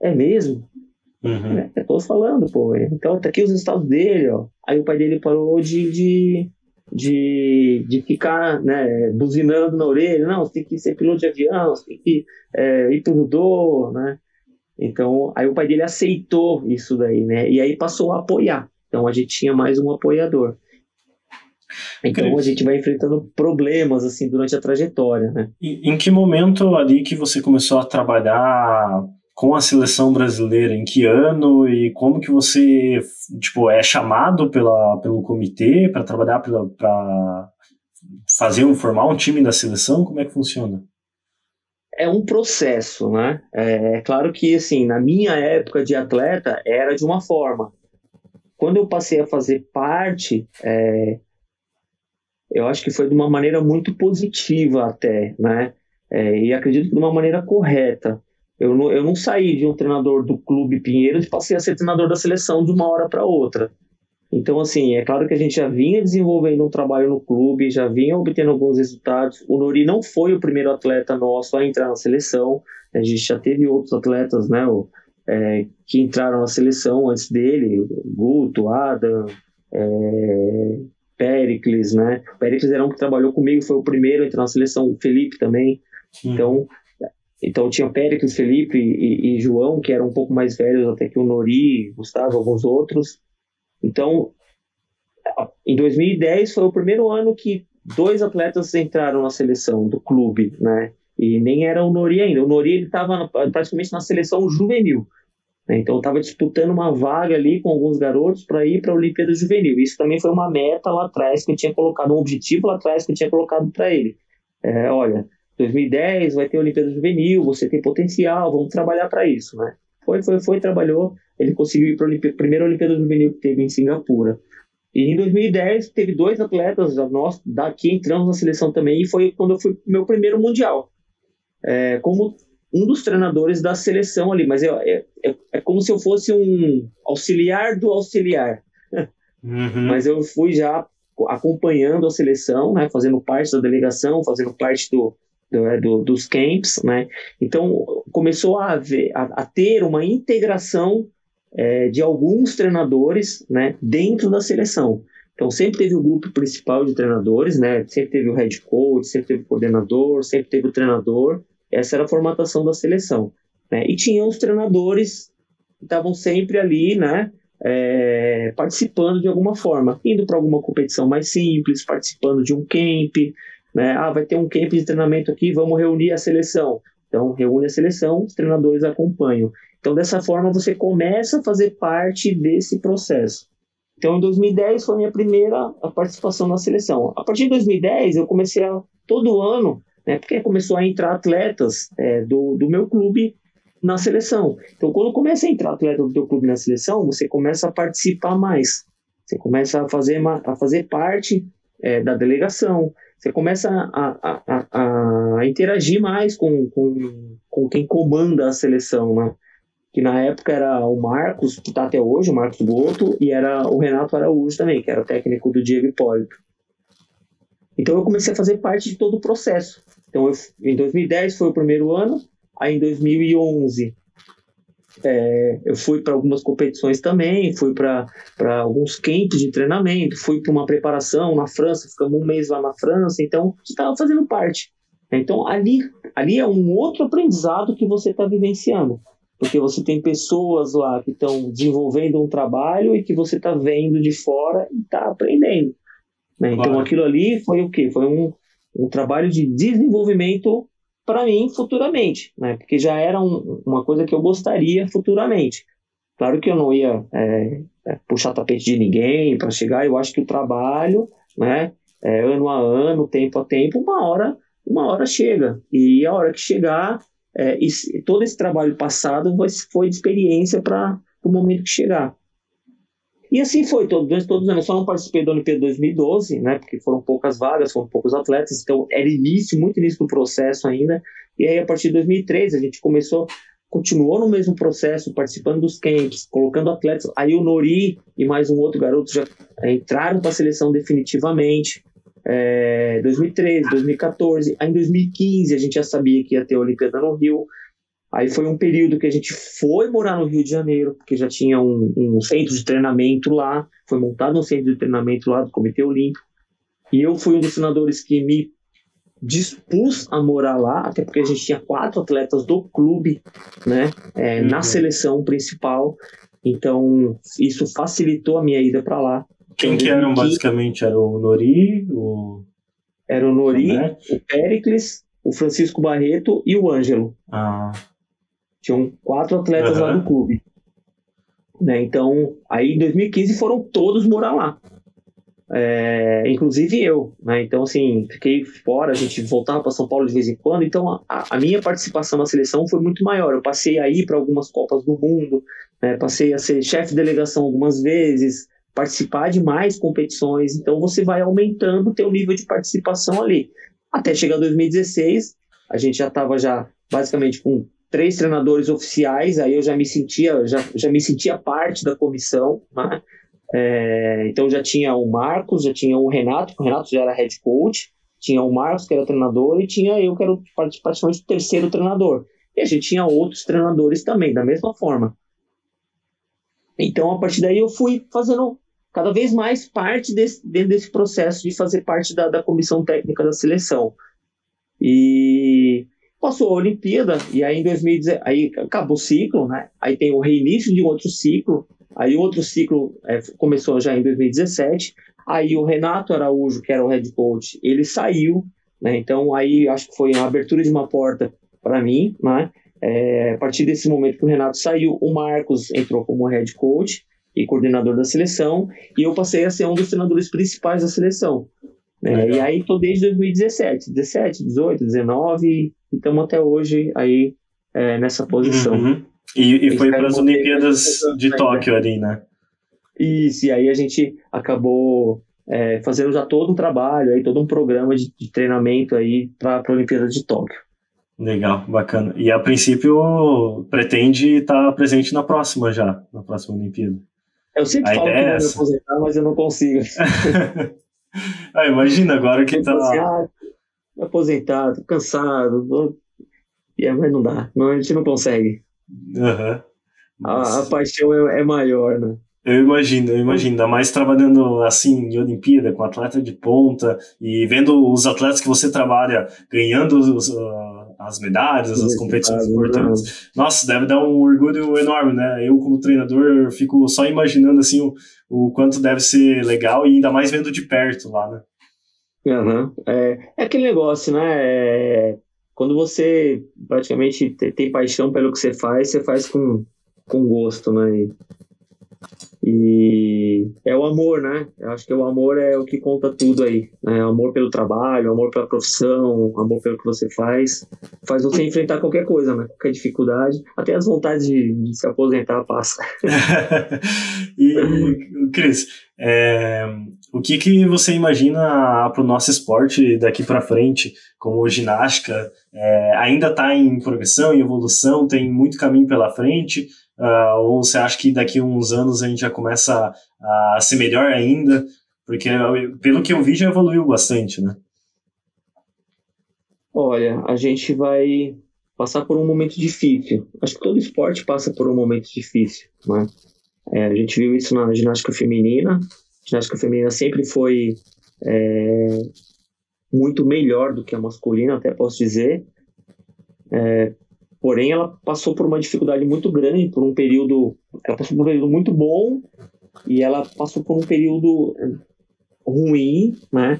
é mesmo? Uhum. É, todos falando, pô. Então, tá aqui os resultados dele, ó. Aí o pai dele parou de, de de, de ficar né, buzinando na orelha, não, você tem que ser piloto de avião, você tem que é, ir pro judô, né? Então, aí o pai dele aceitou isso daí, né? E aí passou a apoiar. Então, a gente tinha mais um apoiador. Então, a gente vai enfrentando problemas, assim, durante a trajetória, né? Em que momento ali que você começou a trabalhar com a seleção brasileira? Em que ano e como que você tipo é chamado pela, pelo comitê para trabalhar para fazer um formar um time da seleção? Como é que funciona? É um processo, né? É, é claro que assim na minha época de atleta era de uma forma. Quando eu passei a fazer parte, é, eu acho que foi de uma maneira muito positiva até, né? É, e acredito que de uma maneira correta. Eu não, eu não saí de um treinador do Clube Pinheiros e passei a ser treinador da seleção de uma hora para outra. Então, assim, é claro que a gente já vinha desenvolvendo um trabalho no clube, já vinha obtendo alguns resultados. O Nori não foi o primeiro atleta nosso a entrar na seleção. A gente já teve outros atletas, né, é, que entraram na seleção antes dele, Guto, Adam, é, Pericles, né? O Pericles era um que trabalhou comigo, foi o primeiro a entrar na seleção, o Felipe também. Hum. Então, então tinha Péricles, Felipe e, e, João, que eram um pouco mais velhos até que o Nori, Gustavo, alguns outros. Então, em 2010 foi o primeiro ano que dois atletas entraram na seleção do clube, né? E nem era o Nori ainda. O Nori estava praticamente na seleção juvenil. Né? Então estava disputando uma vaga ali com alguns garotos para ir para a Olimpíada Juvenil. Isso também foi uma meta lá atrás que eu tinha colocado, um objetivo lá atrás que eu tinha colocado para ele. É, olha, 2010 vai ter Olimpíada Juvenil, você tem potencial, vamos trabalhar para isso, né? Foi, foi, foi, trabalhou, ele conseguiu ir para a primeira Olimpíada Juvenil que teve em Singapura. E em 2010 teve dois atletas nós daqui entramos na seleção também e foi quando eu fui meu primeiro mundial. É, como um dos treinadores da seleção ali, mas é, é, é, é como se eu fosse um auxiliar do auxiliar. Uhum. mas eu fui já acompanhando a seleção, né, fazendo parte da delegação, fazendo parte do, do, é, do dos camps, né? Então começou a, haver, a, a ter uma integração é, de alguns treinadores, né, dentro da seleção. Então sempre teve o grupo principal de treinadores, né? Sempre teve o head coach, sempre teve o coordenador, sempre teve o treinador. Essa era a formatação da seleção. Né? E tinha os treinadores que estavam sempre ali, né? É, participando de alguma forma, indo para alguma competição mais simples, participando de um camp, né? Ah, vai ter um camp de treinamento aqui, vamos reunir a seleção. Então, reúne a seleção, os treinadores acompanham. Então, dessa forma, você começa a fazer parte desse processo. Então, em 2010 foi a minha primeira participação na seleção. A partir de 2010, eu comecei a, todo ano, né, porque começou a entrar atletas é, do, do meu clube na seleção. Então, quando começa a entrar atleta do teu clube na seleção, você começa a participar mais. Você começa a fazer, a fazer parte é, da delegação. Você começa a, a, a, a interagir mais com, com, com quem comanda a seleção, né? que na época era o Marcos, que está até hoje, o Marcos Boto, e era o Renato Araújo também, que era o técnico do Diego Hipólito. Então eu comecei a fazer parte de todo o processo. Então eu, em 2010 foi o primeiro ano, aí em 2011 é, eu fui para algumas competições também, fui para alguns camps de treinamento, fui para uma preparação na França, ficamos um mês lá na França, então estava fazendo parte. Então ali, ali é um outro aprendizado que você está vivenciando porque você tem pessoas lá que estão desenvolvendo um trabalho e que você está vendo de fora e está aprendendo. Né? Então claro. aquilo ali foi o quê? Foi um, um trabalho de desenvolvimento para mim futuramente, né? porque já era um, uma coisa que eu gostaria futuramente. Claro que eu não ia é, é, puxar tapete de ninguém para chegar, eu acho que o trabalho, né, é, ano a ano, tempo a tempo, uma hora, uma hora chega. E a hora que chegar, é, todo esse trabalho passado foi de experiência para o momento que chegar. E assim foi, todo, durante todos os anos. Eu só não participei da Olimpíada 2012, né, porque foram poucas vagas, foram poucos atletas, então era início, muito início do processo ainda. E aí, a partir de 2013, a gente começou, continuou no mesmo processo, participando dos camps, colocando atletas. Aí o Nori e mais um outro garoto já entraram para a seleção definitivamente é, 2013, 2014. Aí em 2015 a gente já sabia que ia ter a Olimpíada no Rio. Aí foi um período que a gente foi morar no Rio de Janeiro, porque já tinha um, um centro de treinamento lá, foi montado um centro de treinamento lá do Comitê Olímpico. E eu fui um dos senadores que me dispus a morar lá, até porque a gente tinha quatro atletas do clube, né, é, uhum. na seleção principal. Então isso facilitou a minha ida para lá. Quem que eram basicamente? Era o Nori, o... Era o Nori, o Pericles, o Francisco Barreto e o Ângelo. Ah. Tinham quatro atletas uhum. lá no clube. Né? Então, aí em 2015 foram todos morar lá. É, inclusive eu, né? Então, assim, fiquei fora, a gente voltava para São Paulo de vez em quando, então a, a, minha participação na seleção foi muito maior. Eu passei a ir para algumas Copas do Mundo, né? passei a ser chefe de delegação algumas vezes, participar de mais competições, então você vai aumentando o teu nível de participação ali. Até chegar 2016, a gente já estava já basicamente com três treinadores oficiais, aí eu já me sentia já, já me sentia parte da comissão, né? é, então já tinha o Marcos, já tinha o Renato, o Renato já era head coach, tinha o Marcos que era treinador e tinha eu que era praticamente o terceiro treinador. E a gente tinha outros treinadores também, da mesma forma. Então, a partir daí, eu fui fazendo cada vez mais parte desse, dentro desse processo de fazer parte da, da comissão técnica da seleção. E passou a Olimpíada, e aí em 2010, aí acabou o ciclo, né? Aí tem o reinício de outro ciclo, aí outro ciclo é, começou já em 2017, aí o Renato Araújo, que era o head coach, ele saiu, né? Então aí acho que foi a abertura de uma porta para mim, né? É, a partir desse momento que o Renato saiu, o Marcos entrou como head coach, e coordenador da seleção, e eu passei a ser um dos treinadores principais da seleção. Né? E aí estou desde 2017, 17, 18, 19, e estamos até hoje aí é, nessa posição. Uhum. E, e foi para as Olimpíadas de Tóquio ali, né? Isso, e aí a gente acabou é, fazendo já todo um trabalho, aí todo um programa de, de treinamento aí para a Olimpíada de Tóquio. Legal, bacana. E a princípio pretende estar presente na próxima já, na próxima Olimpíada. Eu sempre a falo que é vou me aposentar, mas eu não consigo. ah, imagina agora que tá. Ah, aposentado, cansado, vou... é, mas não dá, não, a gente não consegue. Uhum. A, a, paixão é, é maior, né? Eu imagino, eu imagino, ainda mais trabalhando assim em Olimpíada, com atleta de ponta e vendo os atletas que você trabalha ganhando os, uh, as medalhas, as competições importantes. Nossa, deve dar um orgulho enorme, né? Eu, como treinador, fico só imaginando assim o, o quanto deve ser legal e ainda mais vendo de perto lá, né? Uhum. É, é aquele negócio, né? É, quando você praticamente tem paixão pelo que você faz, você faz com, com gosto, né? E, e é o amor, né? Eu acho que o amor é o que conta tudo aí. Né? Amor pelo trabalho, amor pela profissão, amor pelo que você faz. Faz você enfrentar qualquer coisa, né? Qualquer dificuldade. Até as vontades de, de se aposentar passa. e, Cris, é, o que, que você imagina para o nosso esporte daqui para frente, como ginástica? É, ainda está em progressão, em evolução, tem muito caminho pela frente? Uh, ou você acha que daqui a uns anos a gente já começa a, a ser melhor ainda? Porque pelo que eu vi já evoluiu bastante, né? Olha, a gente vai passar por um momento difícil. Acho que todo esporte passa por um momento difícil, né? É, a gente viu isso na ginástica feminina. A ginástica feminina sempre foi é, muito melhor do que a masculina, até posso dizer. É, Porém, ela passou por uma dificuldade muito grande, por um período. Ela passou por um período muito bom e ela passou por um período ruim, né?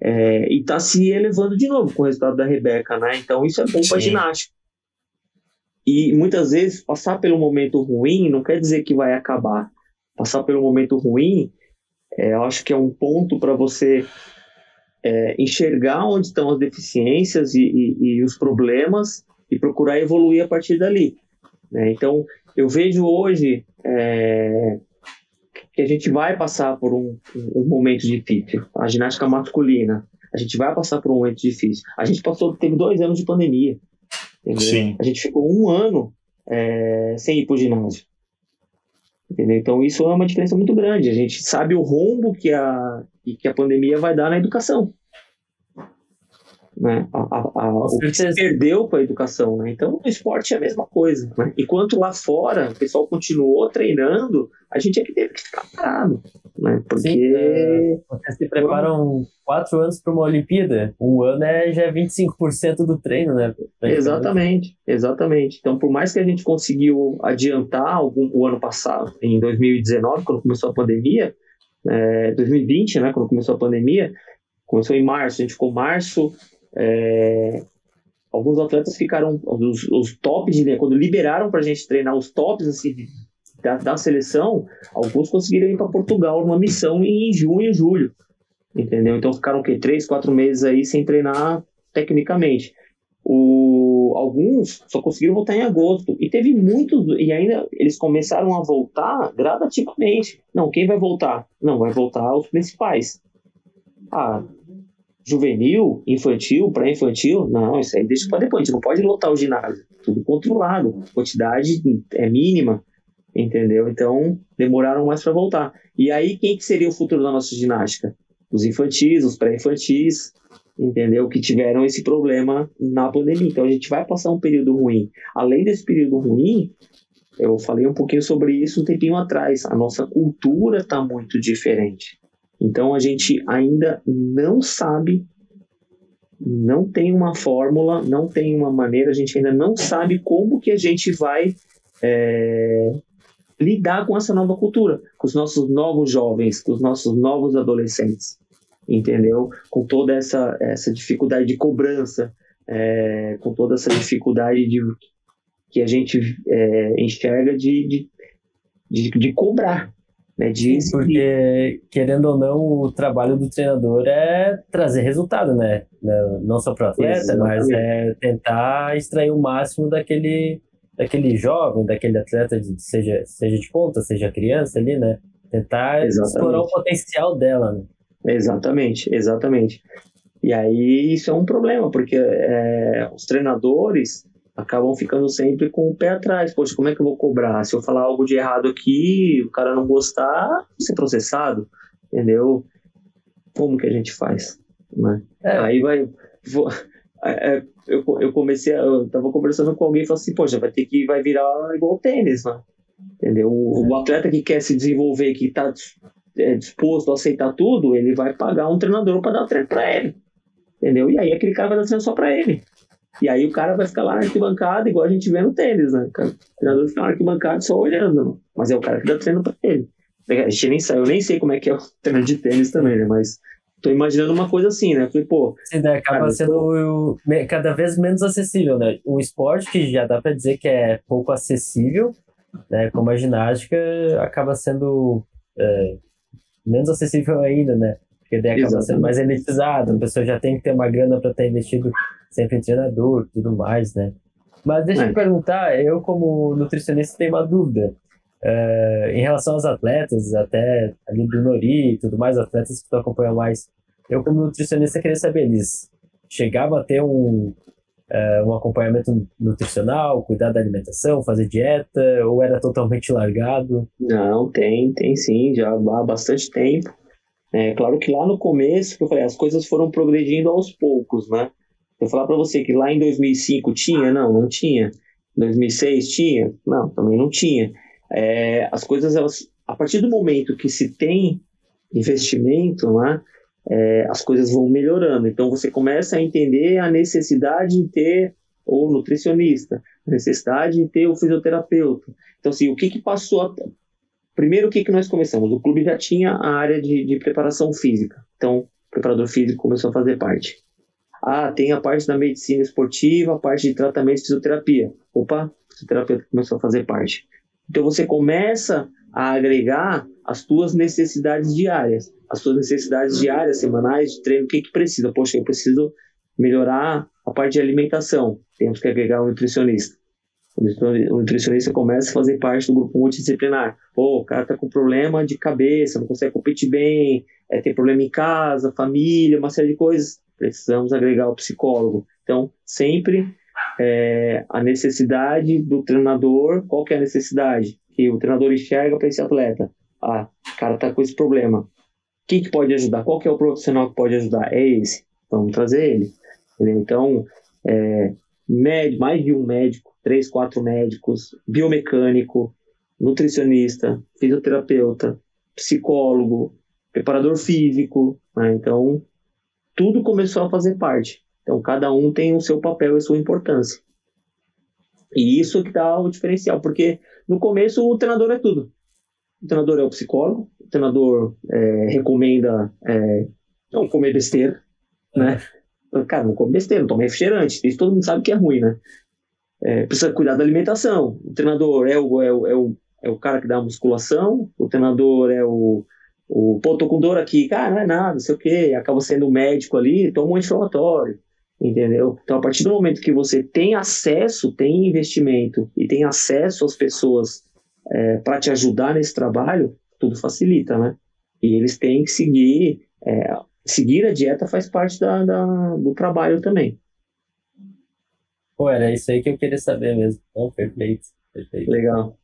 É, e está se elevando de novo com o resultado da Rebeca, né? Então isso é bom para ginástica. E muitas vezes passar pelo momento ruim não quer dizer que vai acabar. Passar pelo momento ruim, é, eu acho que é um ponto para você é, enxergar onde estão as deficiências e, e, e os problemas e procurar evoluir a partir dali. Né? Então, eu vejo hoje é, que a gente vai passar por um, um, momento difícil. A ginástica masculina, a gente vai passar por um momento difícil. A gente passou, teve dois anos de pandemia. Sim. A gente ficou um ano é, sem ir para o ginásio. Entendeu? Então, isso é uma diferença muito grande. A gente sabe o rombo que a, que a pandemia vai dar na educação né? A, a, a, o que se perdeu com a educação, né? Então, o esporte é a mesma coisa, né? Enquanto lá fora o pessoal continuou treinando, a gente é que teve que ficar parado, né? Porque... Sim, é, vocês se preparam quatro anos para uma Olimpíada, um ano é já é 25% do treino, né? Exatamente, exatamente. Então, por mais que a gente conseguiu adiantar algum, o ano passado, em 2019, quando começou a pandemia, é, 2020, né, quando começou a pandemia, começou em março, a gente ficou março, é, alguns atletas ficaram, os, os tops, de, quando liberaram para a gente treinar os tops assim, da, da seleção, alguns conseguiram ir para Portugal numa missão em junho julho. Entendeu? Então ficaram o? Três, quatro meses aí sem treinar tecnicamente. O, alguns só conseguiram voltar em agosto. E teve muitos, e ainda eles começaram a voltar gradativamente. Não, quem vai voltar? Não, vai voltar os principais. Ah, juvenil, infantil, pré-infantil, não, isso aí deixa para depois. A gente não pode lotar o ginásio. Tudo controlado. Quantidade é mínima, entendeu? Então, demoraram mais para voltar. E aí, quem que seria o futuro da nossa ginástica? Os infantis, os pré-infantis, entendeu? Que tiveram esse problema na pandemia. Então, a gente vai passar um período ruim. Além desse período ruim, eu falei um pouquinho sobre isso um tempinho atrás. A nossa cultura está muito diferente. Então a gente ainda não sabe, não tem uma fórmula, não tem uma maneira, a gente ainda não sabe como que a gente vai é, lidar com essa nova cultura, com os nossos novos jovens, com os nossos novos adolescentes, entendeu? Com toda essa, essa dificuldade de cobrança, é, com toda essa dificuldade de, que a gente é, enxerga de, de, de, de cobrar, né, de Porque, querendo ou não, o trabalho do treinador é trazer resultado, né? Não só para o atleta, Exatamente. mas é tentar extrair o máximo daquele, daquele jovem, daquele atleta, de, seja, seja de ponta, seja criança ali, né? Tentar Exatamente. explorar o potencial dela, né? Exatamente, exatamente. E aí isso é um problema, porque é, os treinadores acabam ficando sempre com o pé atrás. Poxa, como é que eu vou cobrar? Se eu falar algo de errado aqui, o cara não gostar, vou ser processado, entendeu? Como que a gente faz? Né? É. Aí vai. Vou, é, é, eu, eu comecei, eu tava conversando com alguém e falei assim, poxa, vai ter que vai virar igual tênis, né? Entendeu? O, o atleta que quer se desenvolver, que está é, disposto a aceitar tudo, ele vai pagar um treinador para dar treino para ele. Entendeu? E aí aquele cara vai dar treino só para ele. E aí o cara vai ficar lá na arquibancada, igual a gente vê no tênis, né? O treinador fica na arquibancada só olhando, né? mas é o cara que dá treino para ele. A gente nem sabe, eu nem sei como é que é o treino de tênis também, né? Mas tô imaginando uma coisa assim, né? Falei, pô. Sim, né? acaba cara, sendo tô... cada vez menos acessível, né? Um esporte que já dá para dizer que é pouco acessível, né? Como a ginástica, acaba sendo é, menos acessível ainda, né? Porque daí acaba Exatamente. sendo mais elitizado, a pessoa já tem que ter uma grana para estar investido sempre em treinador tudo mais, né? Mas deixa é. eu perguntar, eu como nutricionista tenho uma dúvida. Uh, em relação aos atletas, até ali do Nori e tudo mais, atletas que tu acompanha mais, eu como nutricionista queria saber, eles chegavam a ter um, uh, um acompanhamento nutricional, cuidar da alimentação, fazer dieta, ou era totalmente largado? Não, tem, tem sim, já há bastante tempo. É claro que lá no começo, que eu falei, as coisas foram progredindo aos poucos, né? Eu falar para você que lá em 2005 tinha, não, não tinha. 2006 tinha? Não, também não tinha. É, as coisas, elas, a partir do momento que se tem investimento, né, é, as coisas vão melhorando. Então você começa a entender a necessidade de ter o nutricionista, a necessidade de ter o fisioterapeuta. Então, assim, o que, que passou? A... Primeiro, o que, que nós começamos? O clube já tinha a área de, de preparação física. Então, o preparador físico começou a fazer parte. Ah, tem a parte da medicina esportiva, a parte de tratamento e fisioterapia. Opa, o fisioterapeuta começou a fazer parte. Então você começa a agregar as tuas necessidades diárias, as tuas necessidades diárias, semanais, de treino, o que que precisa? Poxa, eu preciso melhorar a parte de alimentação, temos que agregar um nutricionista. O nutricionista começa a fazer parte do grupo multidisciplinar. Pô, o cara tá com problema de cabeça, não consegue competir bem, é, tem problema em casa, família, uma série de coisas. Precisamos agregar o psicólogo. Então, sempre é, a necessidade do treinador, qual que é a necessidade? Que o treinador enxerga para esse atleta. Ah, o cara tá com esse problema. Quem que pode ajudar? Qual que é o profissional que pode ajudar? É esse. Vamos trazer ele. Entendeu? Então, é, médio, mais de um médico, três, quatro médicos, biomecânico, nutricionista, fisioterapeuta, psicólogo, preparador físico. Né? Então, tudo começou a fazer parte. Então, cada um tem o seu papel e a sua importância. E isso que dá o diferencial, porque no começo o treinador é tudo. O treinador é o psicólogo, o treinador é, recomenda é, não comer besteira, né? Cara, não come besteira, não toma refrigerante, isso todo mundo sabe que é ruim, né? É, precisa cuidar da alimentação. O treinador é o, é, o, é, o, é o cara que dá a musculação, o treinador é o, o pô, tô com dor aqui, cara, não é nada, não sei o quê, acaba sendo médico ali, toma um anti-inflamatório entendeu? Então, a partir do momento que você tem acesso, tem investimento e tem acesso às pessoas é, para te ajudar nesse trabalho, tudo facilita, né? E eles têm que seguir, é, seguir a dieta faz parte da, da, do trabalho também. Pô, era isso aí que eu queria saber mesmo. Oh, perfeito, perfeito. Legal.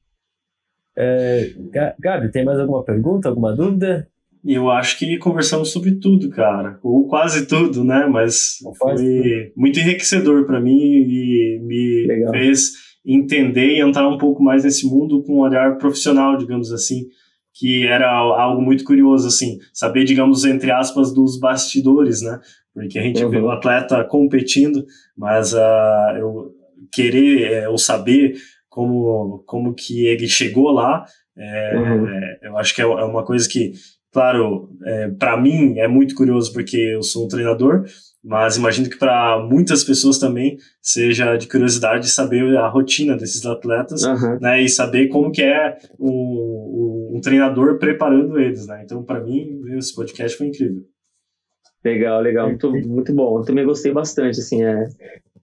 É, Gabi, tem mais alguma pergunta, alguma dúvida? Eu acho que conversamos sobre tudo, cara. Ou quase tudo, né? Mas foi muito enriquecedor para mim e me Legal. fez entender e entrar um pouco mais nesse mundo com um olhar profissional, digamos assim, que era algo muito curioso, assim, saber, digamos, entre aspas, dos bastidores, né? Porque a gente uhum. vê o atleta competindo, mas uh, eu querer é, ou saber como, como que ele chegou lá, é, uhum. é, eu acho que é, é uma coisa que Claro, é, para mim é muito curioso porque eu sou um treinador, mas imagino que para muitas pessoas também seja de curiosidade saber a rotina desses atletas, uhum. né, e saber como que é um, um treinador preparando eles, né. Então, para mim, esse podcast foi incrível. Legal, legal, muito, muito bom. Eu também gostei bastante, assim, é,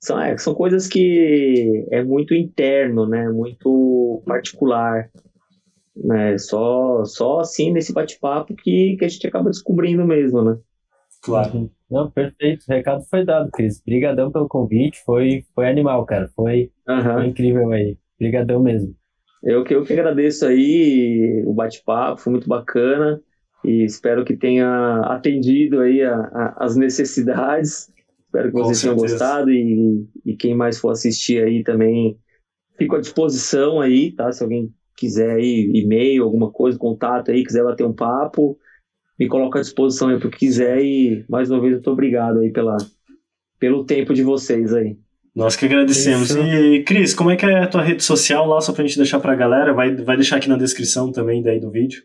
são, é, são coisas que é muito interno, né, muito particular né? Só, só assim nesse bate-papo que, que a gente acaba descobrindo mesmo, né? Claro. Uhum. Não, perfeito. O recado foi dado, Cris. Obrigadão pelo convite. Foi, foi animal, cara. Foi, Aham. foi incrível aí. Obrigadão mesmo. Eu que, eu que agradeço aí o bate-papo, foi muito bacana e espero que tenha atendido aí a- a- as necessidades. Espero que Com vocês tenham certeza. gostado e, e quem mais for assistir aí também fico à disposição aí, tá? Se alguém quiser aí e-mail, alguma coisa, contato aí, quiser bater um papo, me coloco à disposição aí pro que quiser e mais uma vez muito obrigado aí pela, pelo tempo de vocês aí. Nós que agradecemos. Fechou. E, Cris, como é que é a tua rede social lá, só pra gente deixar pra galera? Vai, vai deixar aqui na descrição também daí do vídeo.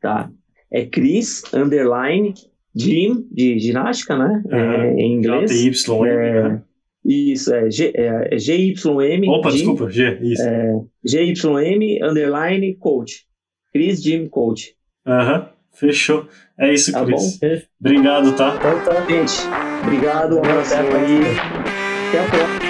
tá? É Chris, underline, Jim, de ginástica, né? Aham. É, em inglês. JY. É, né? Isso, é, G, é, é GYM, Opa, Jim, desculpa, G, isso. GYM, underline, coach. Chris Jim Coach. Aham, fechou. É isso, Tá Cris. Fechou. Obrigado, tá? Então tá. Gente, obrigado, um abração aí. Até a próxima.